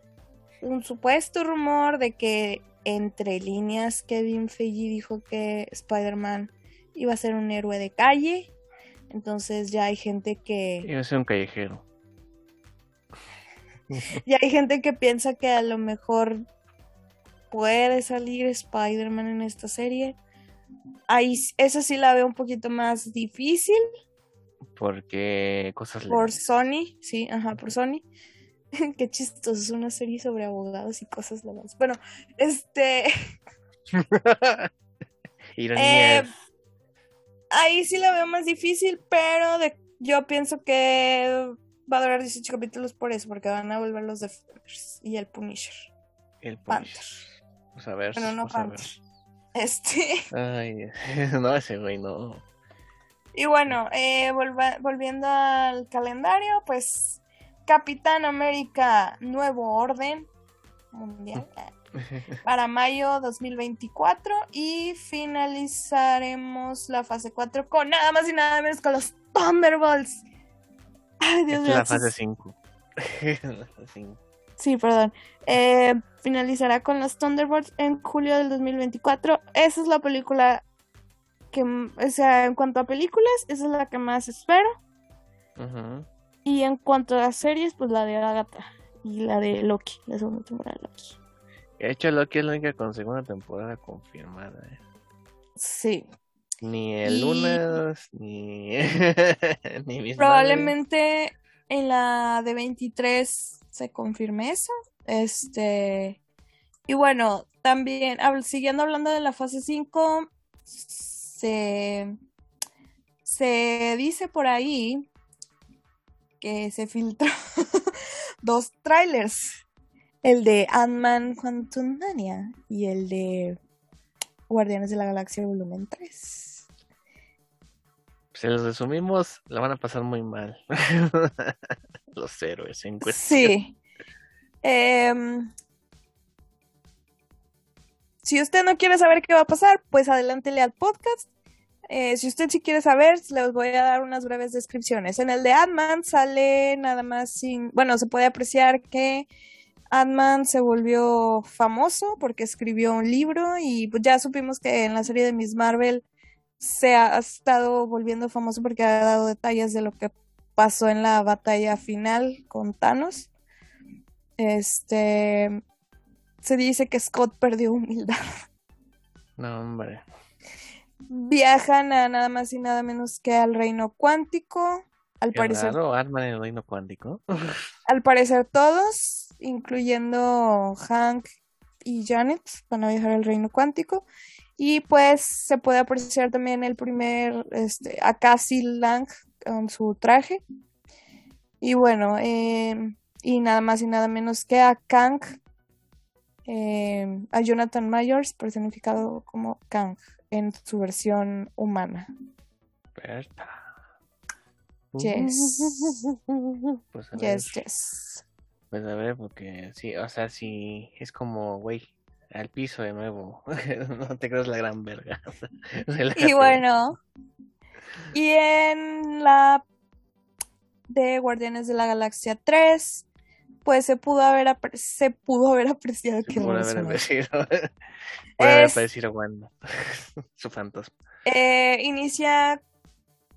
un supuesto rumor de que entre líneas Kevin Feige dijo que Spider-Man iba a ser un héroe de calle. Entonces ya hay gente que Yo soy un callejero. ya hay gente que piensa que a lo mejor puede salir Spider-Man en esta serie. Ahí esa sí la veo un poquito más difícil Porque cosas por. Sony, sí, ajá, por Sony. Qué chistoso, es una serie sobre abogados y cosas legales. Bueno, este, Ironías. Eh, ahí sí la veo más difícil, pero de, yo pienso que va a durar 18 capítulos por eso, porque van a volver los Defenders y el Punisher. el Panther. Vamos a ver. Bueno, no a ver. Este, Ay, no, ese güey no. y bueno, eh, volviendo al calendario, pues Capitán América Nuevo Orden Mundial eh, para mayo 2024 y finalizaremos la fase 4 con nada más y nada menos con los Thunderbolts. Ay, Dios Esta es mío. la fase estos- 5. La fase cinco. Sí, perdón. Eh, finalizará con los Thunderbolts en julio del 2024. Esa es la película que, o sea, en cuanto a películas, esa es la que más espero. Y en cuanto a series, pues la de Agatha y la de Loki, la segunda temporada de Loki. De hecho, Loki es la única con segunda temporada confirmada. ¿eh? Sí. Ni el Y- Lunas, ni. Probablemente en la de 23 se confirme eso. Este. Y bueno, también, siguiendo hablando de la fase 5, se, se dice por ahí que se filtró dos trailers. El de Ant-Man Quantum Mania y el de Guardianes de la Galaxia Volumen 3. Si los resumimos, la van a pasar muy mal. Héroes en cuestión. Sí. Em, si usted no quiere saber qué va a pasar, pues adelántele al podcast. Eh, si usted sí quiere saber, les voy a dar unas breves descripciones. En el de Ant-Man sale nada más sin... Bueno, se puede apreciar que Ant-Man se volvió famoso porque escribió un libro y pues ya supimos que en la serie de Miss Marvel se ha estado volviendo famoso porque ha dado detalles de lo que pasó en la batalla final con Thanos. Este se dice que Scott perdió humildad. No, hombre. Viajan a nada más y nada menos que al reino cuántico al Qué parecer, raro, arman el reino cuántico. al parecer todos, incluyendo Hank y Janet, van a viajar al reino cuántico. Y pues se puede apreciar también el primer, este, a Cassie Lang con su traje. Y bueno, eh, y nada más y nada menos que a Kang, eh, a Jonathan Myers, personificado como Kang en su versión humana. Berta. Yes. Pues a ver, Yes, yes. pues a ver, porque sí, o sea, sí, es como, güey, al piso de nuevo. no te creas la gran verga. Y bueno, y en la de Guardianes de la Galaxia 3, pues se pudo haber, apre- se pudo haber apreciado Se que haber no haber Es- aparecido Wanda. Su fantasma. Eh, inicia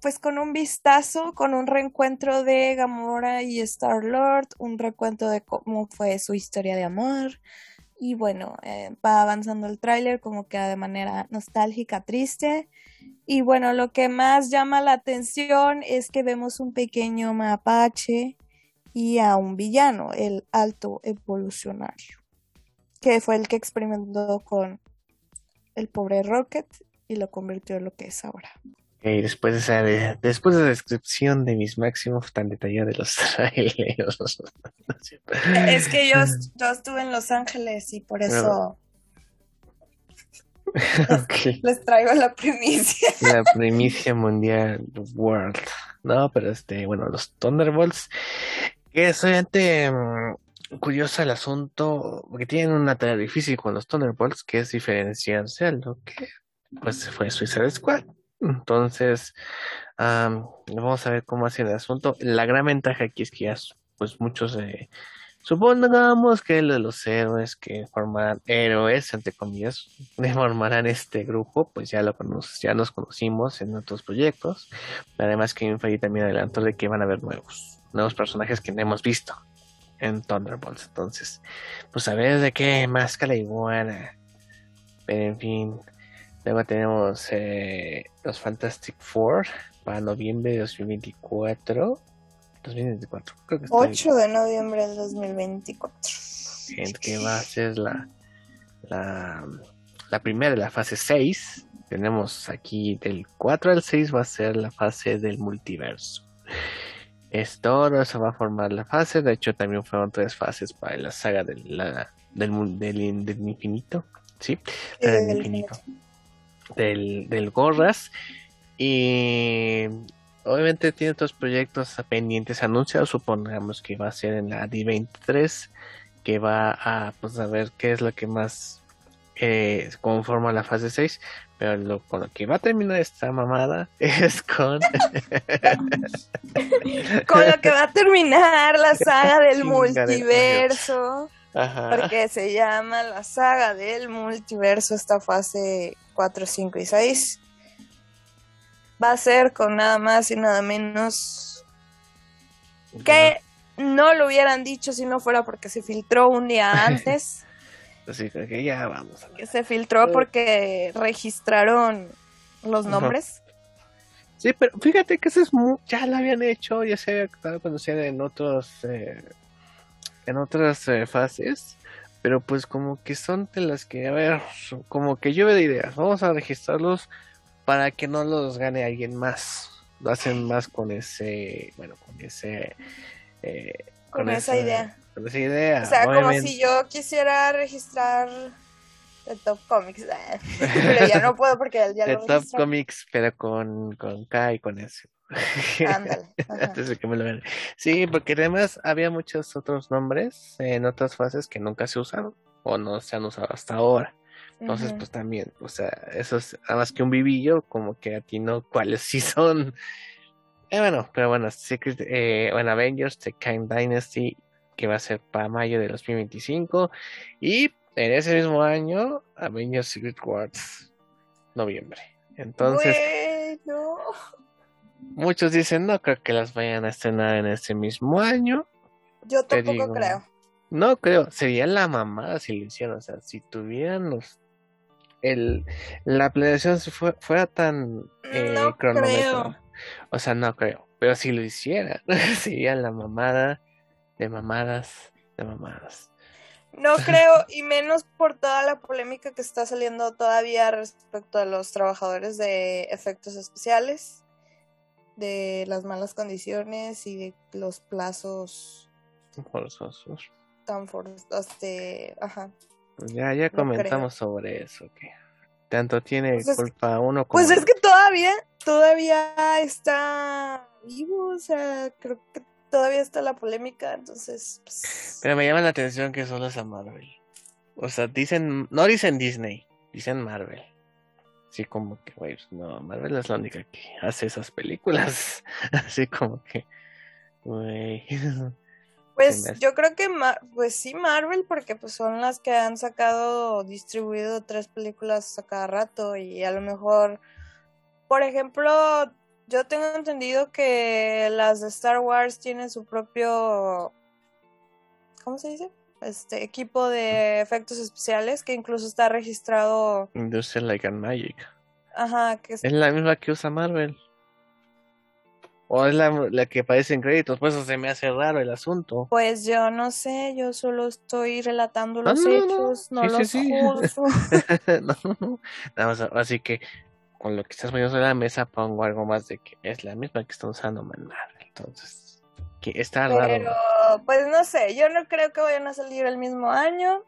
pues con un vistazo, con un reencuentro de Gamora y Star-Lord, un recuento de cómo fue su historia de amor. Y bueno, eh, va avanzando el tráiler como que de manera nostálgica, triste. Y bueno, lo que más llama la atención es que vemos un pequeño mapache y a un villano, el alto evolucionario, que fue el que experimentó con el pobre Rocket y lo convirtió en lo que es ahora. Ok, después de esa de- después de la descripción de mis máximos tan detallada de los trailers. No es que yo, yo estuve en Los Ángeles y por eso les traigo la primicia. La primicia mundial World. No, pero este, bueno, los Thunderbolts. Que es obviamente mm, curioso el asunto, porque tienen una tarea difícil con los Thunderbolts, que es diferenciarse a lo que pues fue Suicide Squad. Entonces, am, vamos a ver cómo hace el asunto. La gran ventaja aquí es que ya, pues muchos, eh, supongamos que los héroes que formarán héroes, entre comillas, formarán este grupo, pues ya lo cono- ya los conocimos en otros proyectos. Además que Feige también adelantó de que van a haber nuevos, nuevos personajes que no hemos visto en Thunderbolts. Entonces, pues a ver de qué máscara iguana. Pero en fin, luego tenemos eh, los Fantastic Four para noviembre de 2024. 2024, creo que está bien. 8 de noviembre del 2024. que, que va a ser la, la, la primera de la fase 6. Tenemos aquí del 4 al 6 va a ser la fase del multiverso. Es todo eso va a formar la fase. De hecho, también fueron tres fases para la saga del, la- del, del, del infinito. ¿Sí? Sí, del del infinito. Del, del Gorras. Y obviamente tiene otros proyectos pendientes anunciados. Supongamos que va a ser en la D23. Que va a, pues, a ver qué es lo que más eh, conforma la fase 6. Pero lo, con lo que va a terminar esta mamada es con. Con lo que va a terminar la saga del multiverso. Ajá. Porque se llama la saga del multiverso, esta fase 4, 5 y 6. Va a ser con nada más y nada menos que no lo hubieran dicho si no fuera porque se filtró un día antes. Así que ya vamos a ver. que se filtró porque registraron los Ajá. nombres. Sí, pero fíjate que eso es mu- ya lo habían hecho, ya se había conocer en otros eh, en otras eh, fases, pero pues como que son de las que, a ver, como que llueve de ideas, vamos a registrarlos para que no los gane alguien más. Lo hacen más con ese, bueno, con ese eh, Con esa idea. Con esa idea. O sea, como si yo quisiera registrar The Top Comics. eh, Pero ya no puedo porque ya de lo Top. Comics, pero con, con K y con S. Ándale. Antes de que me lo vean. Sí, porque además había muchos otros nombres en otras fases que nunca se usaron o no se han usado hasta ahora. Entonces, pues también, o sea, eso es nada más que un vivillo, como que atino cuáles sí son. Eh, bueno, pero bueno, Secret, eh, bueno, Avengers, The Kang Dynasty, que va a ser para mayo de 2025. Y en ese mismo año, Avengers Secret Wars, noviembre. Entonces, Bueno. Muchos dicen, no creo que las vayan a estrenar en este mismo año. Yo tampoco digo. creo. No creo, sería la mamada si lo hicieran. O sea, si tuvieran los. El, la planeación se fue- fuera tan eh, No cronometrada. creo. O sea, no creo. Pero si lo hiciera, sería la mamada de mamadas, de mamadas. No creo, y menos por toda la polémica que está saliendo todavía respecto a los trabajadores de efectos especiales, de las malas condiciones y de los plazos Forzosos. tan forzados. Este, ajá. Ya, ya comentamos sobre eso, que tanto tiene Pues es- culpa uno como Pues es que todavía, todavía está vivo, o sea, creo que todavía está la polémica, entonces, pues, Pero me llama la atención que solo es a Marvel. O sea, dicen, no dicen Disney, dicen Marvel. Así como que, güey, pues, no, Marvel es la única que hace esas películas. Así como que, güey. pues hace- yo creo que, pues sí, Marvel, porque pues son las que han sacado, distribuido tres películas a cada rato y a lo mejor, por ejemplo, yo tengo entendido que las de Star Wars tienen su propio, ¿cómo se dice? Este equipo de efectos especiales que incluso está registrado, Industrial Like and Magic. ajá, que es Es la misma que usa Marvel. O es la, la que aparece en créditos, pues eso se me hace raro el asunto. Pues yo no sé, yo solo estoy relatando Ah, los no, no, no. hechos, no, sí, los sí. no, no. Nada más, así que con lo que estás poniendo sobre la mesa pongo algo más de que es la misma que están usando Marvel. Entonces, que está Pero, raro. pues no sé, yo no creo que vayan a salir el mismo año.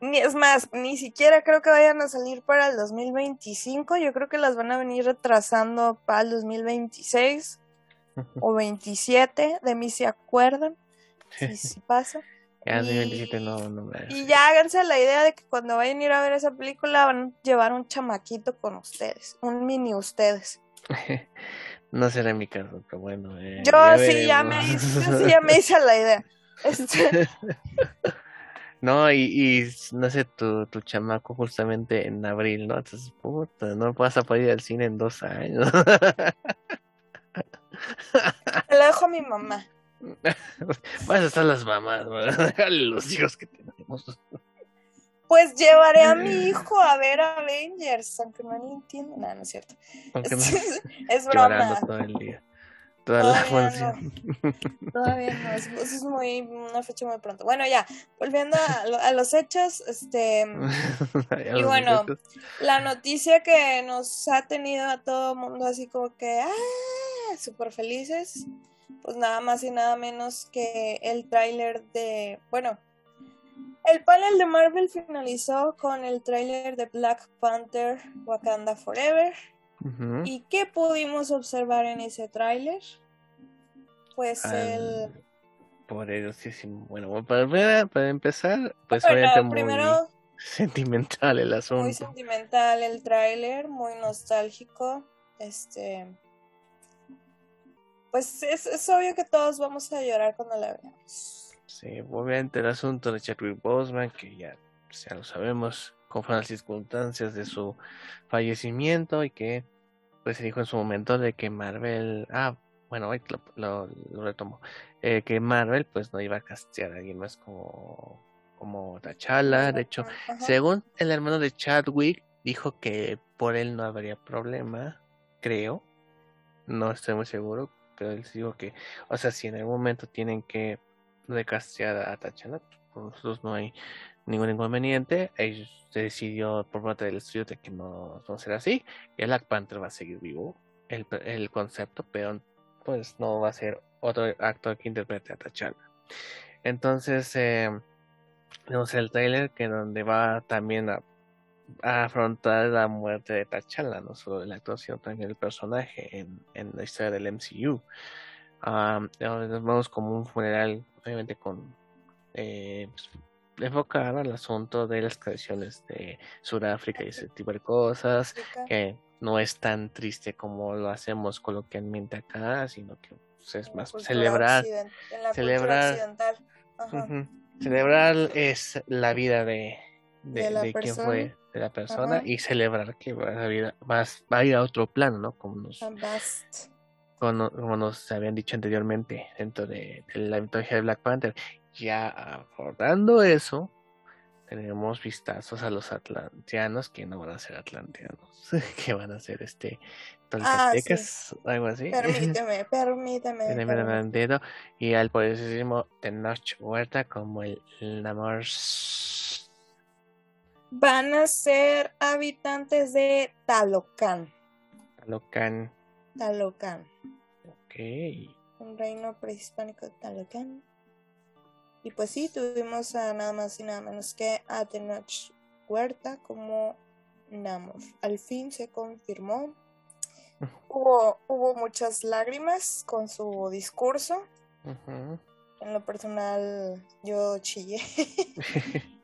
Ni es más, ni siquiera creo que vayan a salir para el 2025. Yo creo que las van a venir retrasando para el 2026 o 27. De mí se acuerdan. Si, si pasa. Ya y- 2027 no, no me Y ya háganse la idea de que cuando vayan a ir a ver esa película van a llevar un chamaquito con ustedes. Un mini ustedes. No será mi caso, pero bueno. eh, Yo ya sí ya me yo sí ya me hice la idea. Este, No, y, y no sé, tu, tu chamaco justamente en abril, ¿no? Entonces, puta, no vas a poder ir al cine en dos años. lo dejo a mi mamá. Vas a estar las mamás. Déjale los hijos que tenemos. Pues llevaré a mi hijo a ver Avengers, aunque no le entiendo. No, no es cierto. Aunque no Es, es broma. todo el día. Toda la Todavía no. función. Todavía no, es, muy, una fecha muy pronto. Bueno, ya, volviendo a, lo- a los hechos, este, Y bueno, la noticia que nos ha tenido a todo el mundo así como que, ah, súper felices, pues nada más y nada menos que el tráiler de, bueno, el panel de Marvel finalizó con el tráiler de Black Panther Wakanda Forever. ¿Y qué pudimos observar en ese tráiler? Pues Al- el... Poderosísimo. Bueno, para, para empezar, pues Bueno, obviamente muy primero sentimental el muy asunto. sentimental el tráiler, muy nostálgico. Este, pues es, es obvio que todos vamos a llorar cuando la veamos. Sí, obviamente el asunto de Chadwick Boseman, que ya, pues, ya lo sabemos, fueron las circunstancias de su fallecimiento y que pues se dijo en su momento de que Marvel, ah, bueno, hoy lo, lo, lo retomo, eh, que Marvel pues no iba a castear a alguien más como, como T'Challa, de hecho, Ajá. según el hermano de Chadwick, dijo que por él no habría problema, creo, no estoy muy seguro, pero él dijo que, o sea, si en algún momento tienen que recastear a T'Challa, pues, por nosotros no hay ningún inconveniente. Ellos se decidió por parte del estudio de que no va a ser así. Que Black Panther va a seguir vivo, el, el concepto, pero pues no va a ser otro actor que interprete a T'Challa. Entonces, eh, tenemos el trailer que donde va también a, a afrontar la muerte de T'Challa, no solo el actor, sino también el personaje en, en la historia del MCU. Um, nos vemos como un funeral, obviamente con eh, pues, enfocado al asunto de las tradiciones de Sudáfrica y ese tipo de cosas, que no es tan triste como lo hacemos coloquialmente acá, sino que pues, es más celebrar, celebrar- celebrar es la vida de, de, De quien fue, de la persona, Ajá. y celebrar que va a, vida, va, a- ir a otro plano, ¿no? Como nos. Como, como nos habían dicho anteriormente dentro de, de la mitología de Black Panther. Ya abordando eso, tenemos vistazos a los atlanteanos que no van a ser atlanteanos, que van a ser este Ah, sí. toltecas, algo así. Permíteme, permíteme. Y al poderosísimo Tenoch Huerta como el Namor. Van a ser habitantes de Talocan. Locan. Talocan. Ok. Un reino prehispánico de Talocan. Y pues sí, tuvimos a nada más y nada menos que a Tenoch Huerta como Namor. Al fin se confirmó. Hubo, hubo muchas lágrimas con su discurso. En lo personal, yo chillé.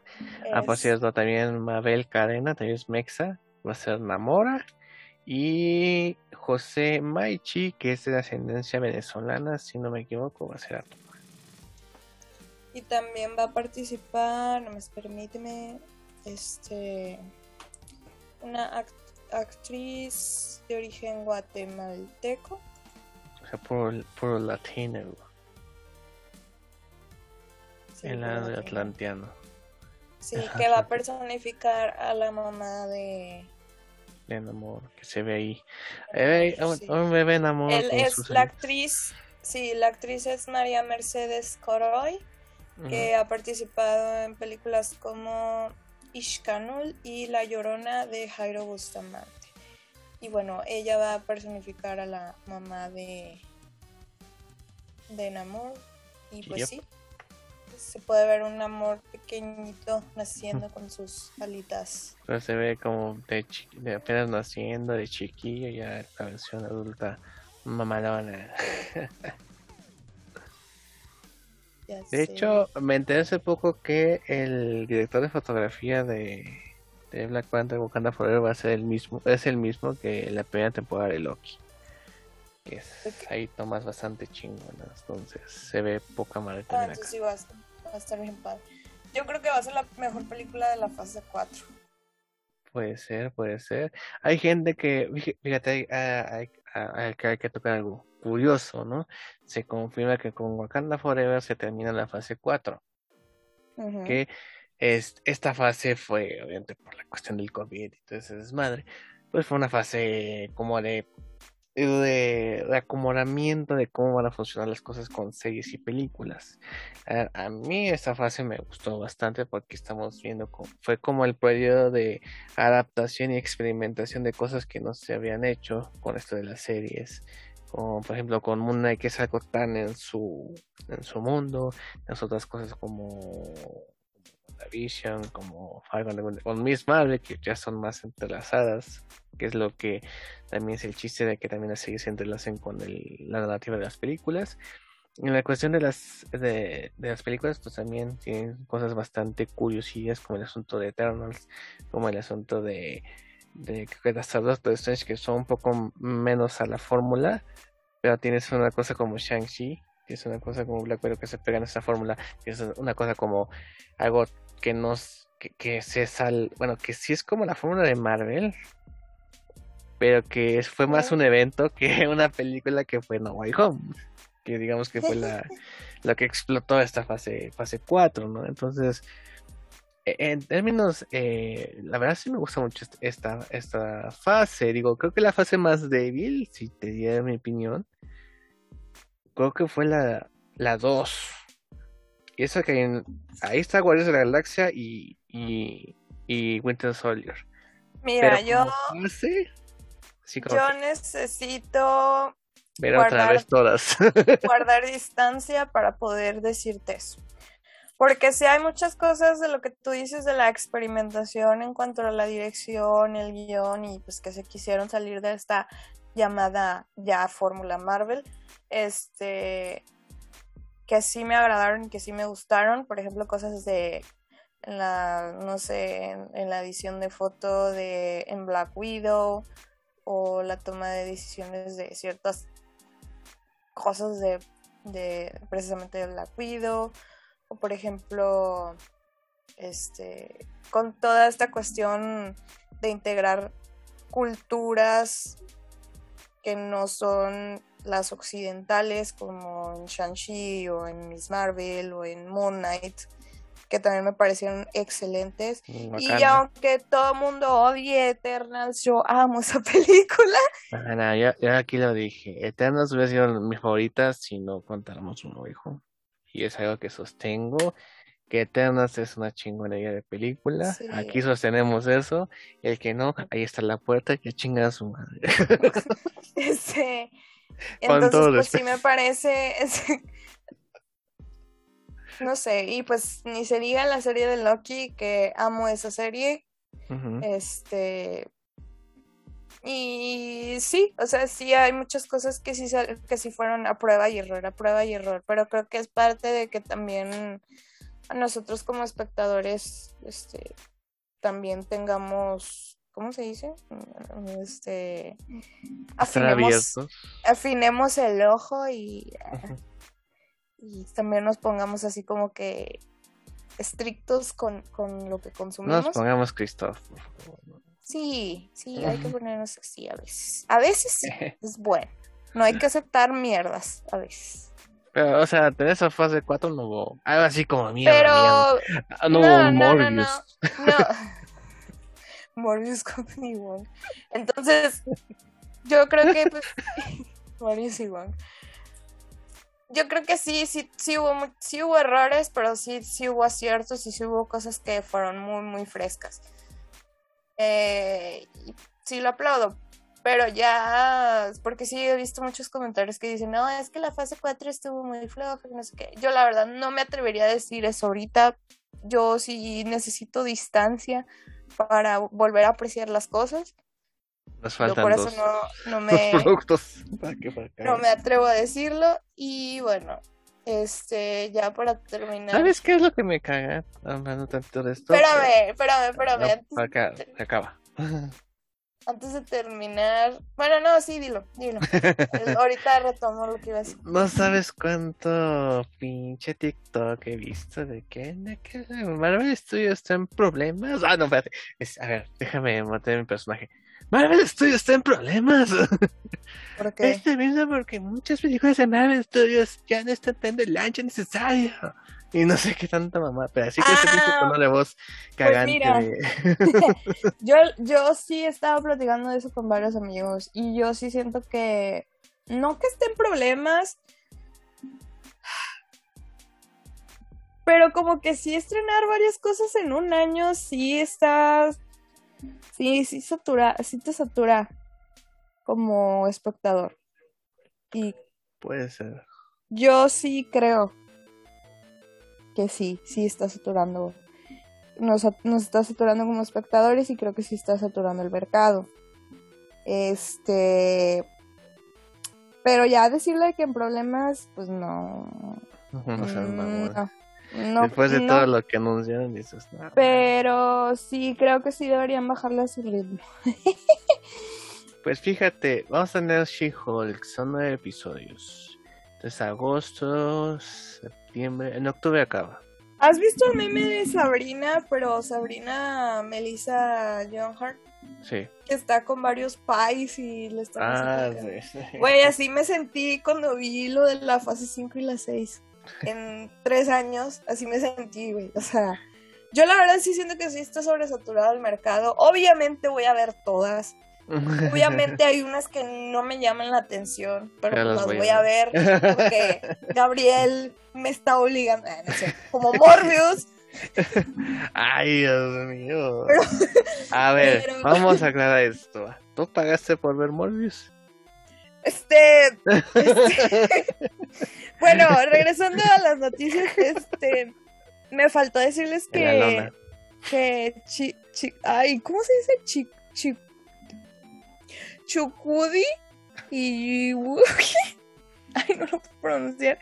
Ah, por Es- cierto, también Mabel Cadena, también es Mexa, va a ser Namora. Y José Maichi, que es de ascendencia venezolana, si no me equivoco, va a ser Arturo. Y también va a participar, no me permíteme, este, una act- actriz de origen guatemalteco. O sea, puro, puro latino, Sí, el puro lado de atlanteano. Sí, Ajá, que va a personificar a la mamá de... de enamor que se ve ahí. Eh, un, Sí. un bebé enamor. Él es la actriz, sí, la actriz es María Mercedes Coroy, que ha participado en películas como Ishkanul y La Llorona de Jairo Bustamante. Y bueno, ella va a personificar a la mamá de de Namor. Y pues Yep. sí, se puede ver un amor pequeñito naciendo con sus alitas. Pero se ve como de, de apenas naciendo, de chiquillo, ya la versión adulta mamalona. Ya De sé. hecho, me enteré hace poco que el director de fotografía de, de Black Panther Wakanda Forever va a ser el mismo, es el mismo que la primera temporada de Loki. Que es, Ok. hay tomas bastante chingonas, entonces se ve poca madre Ah, también entonces acá. sí va a, estar, bien padre. Yo creo que va a ser la mejor película de la fase 4. Puede ser, puede ser. Hay gente que, fí- fíjate, hay, hay- hay que hay que tocar algo curioso, ¿no? Se confirma que con Wakanda Forever se termina la fase 4. Ujú. que es, esta fase fue, obviamente, por la cuestión del COVID y todo ese desmadre, pues fue una fase como de, de, de acomodamiento de cómo van a funcionar las cosas con series y películas. A, a mí esta fase me gustó bastante porque estamos viendo, co- fue como el periodo de adaptación y experimentación de cosas que no se habían hecho con esto de las series. Como por ejemplo con Moon Knight que es algo tan en su, en su mundo, las otras cosas como la Vision, como Falcon con Miss Marvel, que ya son más entrelazadas, que es lo que también es el chiste de que también las se entrelacen con el- la narrativa de las películas. En la cuestión de las de, de las películas, pues también tienen cosas bastante curiosillas, como el asunto de Eternals, como el asunto de, de que hasta Doctor Strange, que son un poco menos a la fórmula, pero tienes una cosa como Shang-Chi, que es una cosa como Black Widow que se pega en esa fórmula, que es una cosa como algo que nos que, que se sal bueno que sí es como la fórmula de Marvel pero que fue más un evento que una película que fue No Way Home que digamos que fue la lo que explotó esta fase fase 4 no entonces e- en términos eh, la verdad sí me gusta mucho est- esta esta fase digo creo que la fase más débil si te diera mi opinión creo que fue la la 2 y eso que en- ahí está Guardianes de la Galaxia y, y, y Winter Soldier. Mira, Pero yo, fase, sí, como yo que necesito ver otra guardar- vez todas. guardar distancia para poder decirte eso. Porque si hay muchas cosas de lo que tú dices de la experimentación en cuanto a la dirección, el guion y pues que se quisieron salir de esta llamada ya fórmula Marvel, este que sí me agradaron que sí me gustaron, por ejemplo, cosas de en la no sé, en, en la edición de foto de en Black Widow o la toma de decisiones de ciertas cosas de, de precisamente de Black o por ejemplo este con toda esta cuestión de integrar culturas que no son las occidentales como en Shang-Chi o en Miss Marvel o en Moon Knight que también me parecieron excelentes. Y Bacana. aunque todo el mundo odie Eternals, yo amo esa película. No, ya, ya aquí lo dije. Eternals hubiera sido mi favorita si no contáramos un hijo. Y es algo que sostengo. Que Eternals es una chingonería de película. Sí. Aquí sostenemos eso. Y el que no, ahí está la puerta. Que chinga a su madre. Con entonces, pues sí me parece. No sé, y pues ni se diga la serie de Loki, que amo esa serie. Este. Y sí, o sea, sí hay muchas cosas que sí, que sí fueron a prueba y error, a prueba y error, pero creo que es parte de que también a nosotros como espectadores, este, también tengamos, ¿cómo se dice? Este, afinemos, afinemos el ojo y. y también nos pongamos así como que estrictos con, con lo que consumimos. nos pongamos por favor. Sí, sí, hay que ponernos así a veces. A veces sí, es bueno. No hay que aceptar mierdas a veces. Pero, o sea, en esa fase 4 no hubo algo así como mierda. Pero no, no, hubo no, Morbius. no, no. Morbius Company Wong. Entonces, yo creo que pues Morbius y. Yo creo que sí, sí, sí hubo, sí hubo errores, pero sí, sí hubo aciertos y sí hubo cosas que fueron muy, muy frescas. Eh, sí lo aplaudo, pero ya, porque sí he visto muchos comentarios que dicen, no, es que la fase 4 estuvo muy floja, no sé qué. Yo la verdad no me atrevería a decir eso ahorita. Yo sí necesito distancia para volver a apreciar las cosas. Nos faltan por eso dos, no, no dos me, productos no me atrevo a decirlo. Y bueno, este, ya para terminar. ¿Sabes qué es lo que me caga? Hablando tanto de esto. Espérame, espérame, espérame. No, acá, se acaba. antes de terminar. Bueno, no, sí, dilo, dilo. Ahorita retomo lo que iba a decir. No sabes cuánto pinche TikTok he visto de que, de que Marvel Studios está en problemas. Ah, no, espérate. Es- a ver, déjame mantener mi personaje. Marvel Studios está en problemas. Porque Este mismo porque muchas películas de Marvel Studios ya no están teniendo el ancho necesario. Y no sé qué tanta mamá, pero así que pinche Ah, tono de voz cagante mira. de... yo, yo sí estaba platicando de eso con varios amigos. Y yo sí siento que. No que estén problemas. Pero como que sí estrenar varias cosas en un año, sí está. Sí, sí satura, sí te satura como espectador. Y Puede ser. yo sí creo que sí, sí está saturando. Nos, está saturando como espectadores y creo que sí está saturando el mercado. Este. Pero ya decirle que en problemas, pues no. No Mm, no, no, Después de no, todo lo que anunciaron, dices, Pero sí, creo que sí deberían bajarle a su ritmo. Pues fíjate, vamos a tener She-Hulk, son nueve episodios. Entonces agosto, septiembre, en octubre acaba. ¿Has visto el meme de Sabrina? Pero Sabrina Melissa John Hart, Sí. que está con varios pies y le está Ah, sí. Güey, así me sentí cuando vi lo de la fase 5 y la 6. En tres años, así me sentí, güey. O sea, yo la verdad sí siento que sí está sobresaturado el mercado. Obviamente voy a ver todas. Obviamente hay unas que no me llaman la atención, pero Pero pues las voy voy a a ver porque Gabriel me está obligando. No sé, como Morbius. Ay, Dios mío. A ver, Pero- vamos a aclarar esto. ¿Tú pagaste por ver Morbius? Este, este- bueno, regresando a las noticias, este, me faltó decirles que, que chi, chi- ay, ¿cómo se dice? Chi, chi, Chukudi y ay, no lo puedo pronunciar.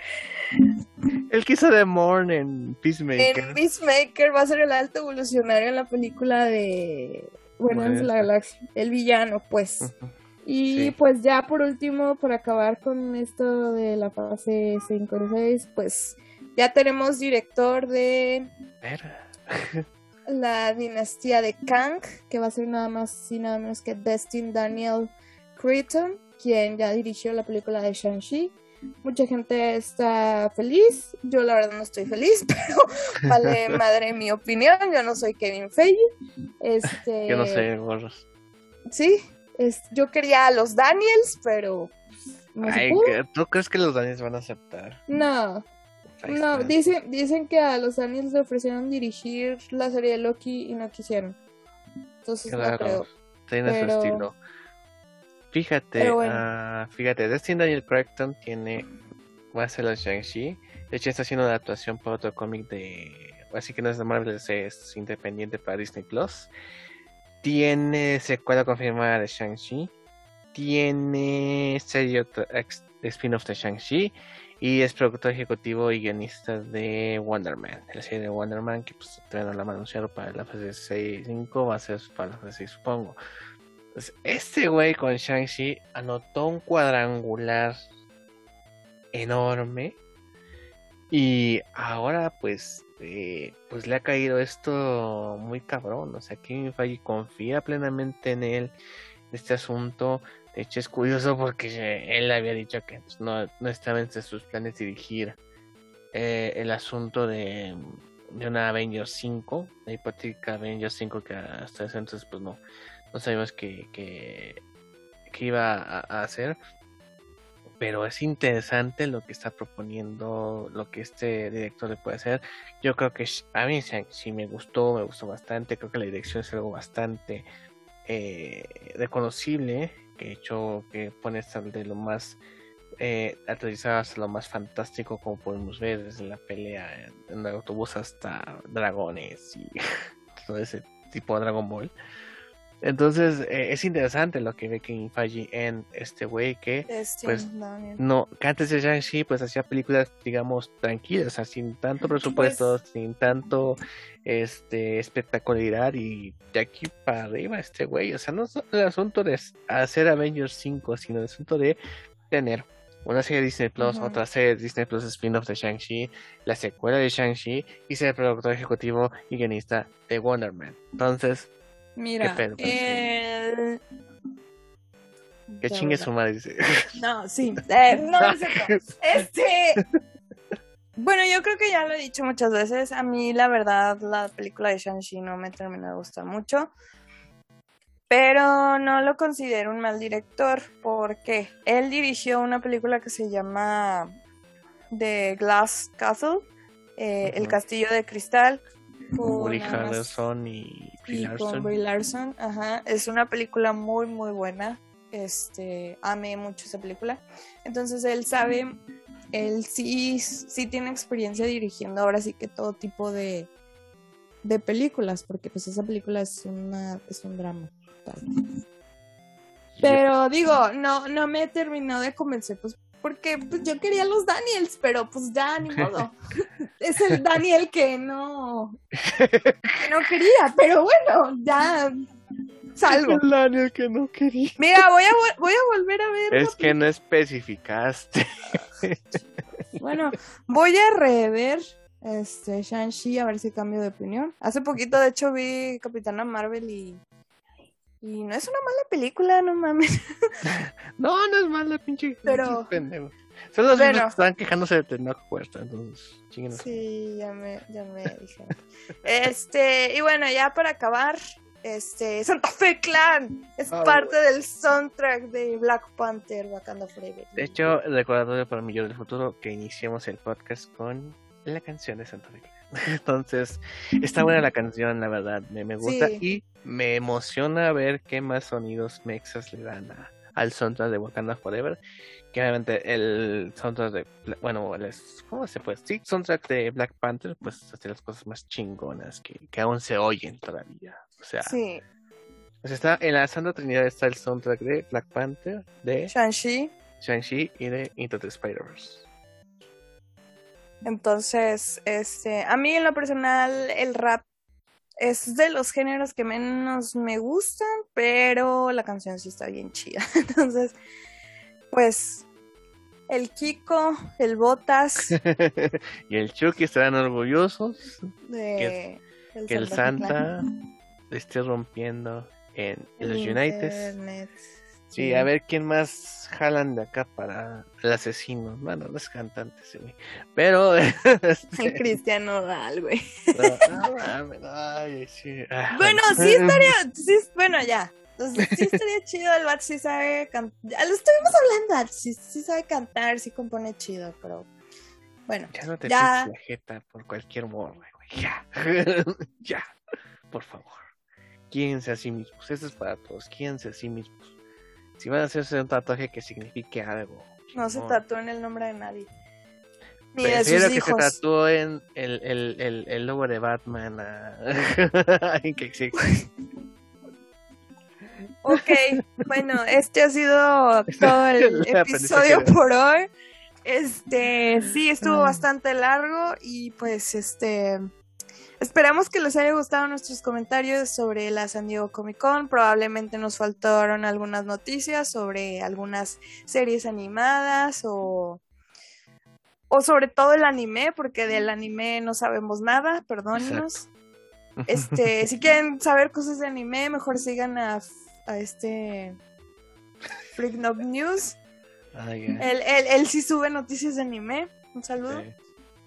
El que hizo de Morn en Peacemaker. En Peacemaker va a ser el alto evolucionario en la película de Guardianes de la Bueno. Galaxia, el villano, pues. Y Sí. pues ya por último, por acabar con esto de la fase 5 y 6, pues ya tenemos director de la dinastía de Kang, que va a ser nada más y nada menos que Destin Daniel Cretton, quien ya dirigió la película de Shang-Chi. Mucha gente está feliz. Yo la verdad no estoy feliz, pero vale madre mi opinión. Yo no soy Kevin Feige. Este, Yo no sé, gorros. Sí, es, yo quería a los Daniels, pero no Ay, pudo. ¿qué- ¿tú crees que los Daniels van a aceptar? No, no, dicen, dicen que a los Daniels le ofrecieron dirigir la serie de Loki y no quisieron. Entonces no Claro, creo. tiene pero- su estilo. Fíjate, bueno. ah, fíjate, Destin Daniel Craigton tiene, va a ser la Shang-Chi. De hecho, está haciendo una adaptación por otro cómic de, así que no es de Marvel, es, es independiente para Disney Plus. Tiene secuela confirmada de Shang-Chi. Tiene serie spin-off de Shang-Chi. Y es productor ejecutivo y guionista de Wonder Man. La serie de Wonder Man, que pues todavía no la han anunciado para la fase 6, 5, va a ser para la fase 6, supongo. Pues, este güey con Shang-Chi anotó un cuadrangular enorme. Y ahora pues, eh, pues le ha caído esto muy cabrón. O sea, Kevin Feige confía plenamente en él, en este asunto. De hecho es curioso porque él había dicho que pues, no, no estaba entre sus planes dirigir eh, el asunto de, de una Avengers 5, la hipotética Avengers 5 que hasta ese entonces pues no, no sabíamos que, que, que iba a hacer. Pero es interesante lo que está proponiendo, lo que este director le puede hacer. Yo creo que a mí sí, me gustó, me gustó bastante. Creo que la dirección es algo bastante eh, reconocible. Que hecho que pone de lo más eh, aterrizado hasta lo más fantástico como podemos ver desde la pelea en el autobús hasta dragones y todo ese tipo de Dragon Ball. Entonces eh, es interesante lo que ve Kevin Feige en este güey que Este, Pues, no, que antes de Shang-Chi pues hacía películas digamos tranquilas, o sea, sin tanto presupuesto, sin tanto este espectacularidad y de aquí para arriba este güey, o sea, no es el asunto de hacer Avengers 5, sino el asunto de tener una serie de Disney Plus, otra serie de Disney Plus spin-off de Shang-Chi, la secuela de Shang-Chi y ser productor ejecutivo y guionista de Wonder Man. Entonces, Mira, el... que Ya, chingue su madre. No, sí. Eh, no, no. Este. Bueno, yo creo que ya lo he dicho muchas veces. A mí, la verdad, la película de Shang-Chi no me terminó de gustar mucho. Pero no lo considero un mal director porque él dirigió una película que se llama The Glass Castle, eh, El. Castillo de Cristal. Con Woody Harrelson y Brie y con Larson. Brie Larson, ajá. Es una película muy, muy buena. Este, amé mucho esa película. Entonces él sabe, él sí, sí tiene experiencia dirigiendo ahora sí que todo tipo de, de películas, porque pues esa película es una, es un drama. tal. Pero digo, no, no me terminó de convencer, pues, porque pues, yo quería los Daniels, pero pues ya ni modo. es el Daniel que no, que no quería, pero bueno, ya salgo. El Daniel que no quería. Mira, voy a, vo- voy a volver a ver. Es que no especificaste. Bueno, voy a rever este Shang-Chi a ver si cambio de opinión. Hace poquito, de hecho, vi Capitana Marvel y. Y no es una mala película, no mames. No, no es mala, pinche. Pero- pendejo. Son los Bueno. que estaban quejándose de Tenoch Huerta, entonces, chinguen. Sí, ya me, ya me dijeron. Este, y bueno, ya para acabar, este, Santa Fe Clan es parte del soundtrack de Black Panther Wakanda Forever. De hecho, recordatorio para mi yo del futuro que iniciemos el podcast con la canción de Santa Fe. Entonces, está buena la canción, la verdad, me, me gusta Sí. y me emociona ver qué más sonidos mexas le dan a- al soundtrack de Wakanda Forever. Que obviamente el soundtrack de, bueno, el, ¿cómo se puede? Sí, soundtrack de Black Panther, pues hace las cosas más chingonas que, que aún se oyen todavía. O sea, Sí, pues está en la Santa Trinidad está el soundtrack de Black Panther, de Shang-Chi. Shang-Chi y de Into the Spider-Verse. Entonces, este, a mí en lo personal el rap es de los géneros que menos me gustan, pero la canción sí está bien chida. Entonces, pues el Kiko, el Botas y el Chucky estarán orgullosos de que el Santa le esté rompiendo en El los United. Sí, a ver quién más jalan de acá para el asesino. Bueno, no es cantante ese güey. Pero. este, El Cristiano Dal, güey. no, no mames, ay, sí. Ah, Bueno, sí estaría, sí, bueno, ya. Entonces, sí estaría chido, el Bat sí sabe cantar. Lo estuvimos hablando, sí, sí sabe cantar, sí compone chido, pero bueno. Ya no te Ya. la jeta por cualquier güey. Ya. ya. Por favor. Quídense a sí mismos. Eso es para todos. Quídense a sí mismos. Si van a hacerse un tatuaje que signifique algo. No se chingón. tatúen el nombre de nadie. Ni de Prefiero sus que hijos. se tatúen el, el, el, el logo de Batman a alguien que existe. Ok, bueno, este ha sido todo el episodio por hoy. Este, sí, estuvo Ah. bastante largo y pues este esperamos que les haya gustado nuestros comentarios sobre la San Diego Comic Con. Probablemente nos faltaron algunas noticias sobre algunas series animadas o o sobre todo el anime, porque del anime no sabemos nada, perdónenos. Este, si quieren saber cosas de anime, mejor sigan a, a este Freak News. Él, él, él sí sube noticias de anime. Un saludo. Sí.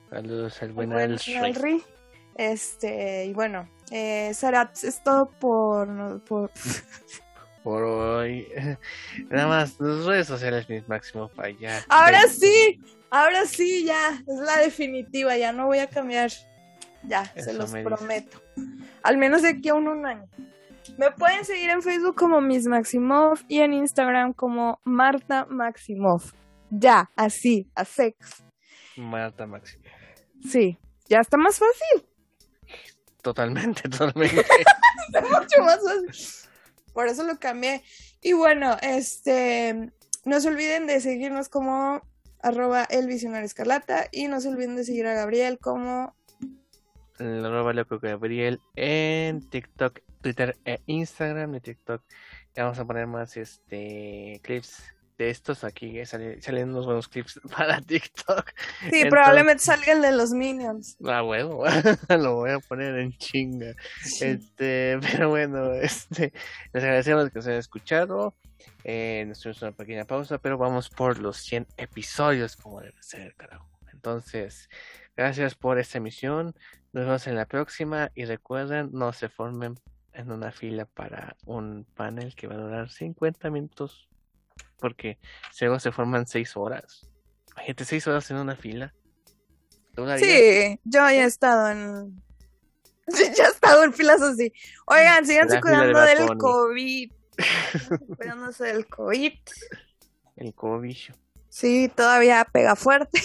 Saludos al buen Al. Este, y bueno, eh, Sara, es todo por, por por hoy. Nada más, las redes sociales, mis máximo allá. Ahora sí, ahora sí, ya, es la definitiva, ya no voy a cambiar. Ya, se los dice. prometo. Al menos de aquí a un, un año. Me pueden seguir en Facebook como Miss Maximov y en Instagram como Marta Maximov. Ya, así, a sex. Marta Máximo. Sí, ya está más fácil. Totalmente, totalmente. Está mucho más fácil. Por eso lo cambié. Y bueno, este, no se olviden de seguirnos como arroba el visionario escarlata y no se olviden de seguir a Gabriel como arroba loco Gabriel en TikTok, Twitter e Instagram de TikTok. Ya vamos a poner más este clips de estos aquí. Salen, salen unos buenos clips para TikTok. Sí, Entonces- probablemente salga el de los Minions. Ah, huevo, lo voy a poner en chinga. Este, pero bueno, este, les agradecemos que nos hayan escuchado. Eh, nos tuvimos una pequeña pausa, pero vamos por los 100 episodios, como debe ser, carajo. Entonces, gracias por esta emisión. Nos vemos en la próxima y recuerden, no se formen en una fila para un panel que va a durar 50 minutos, porque luego se forman 6 horas. Imagínate, 6 horas en una fila. Sí, yo ya he estado en. Ya he estado en filas así. Oigan, síganse de cuidando del. COVID. Cuidándose del COVID. El cobicho. Sí, todavía pega fuerte.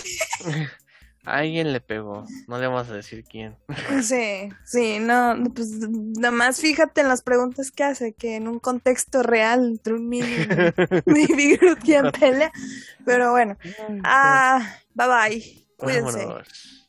Alguien le pegó, no le vamos a decir quién. Sí, sí, no, pues nada más fíjate en las preguntas que hace, que en un contexto real entre un niño y quien pelea. Pero bueno, ah, bye bye, cuídense. Vámonos.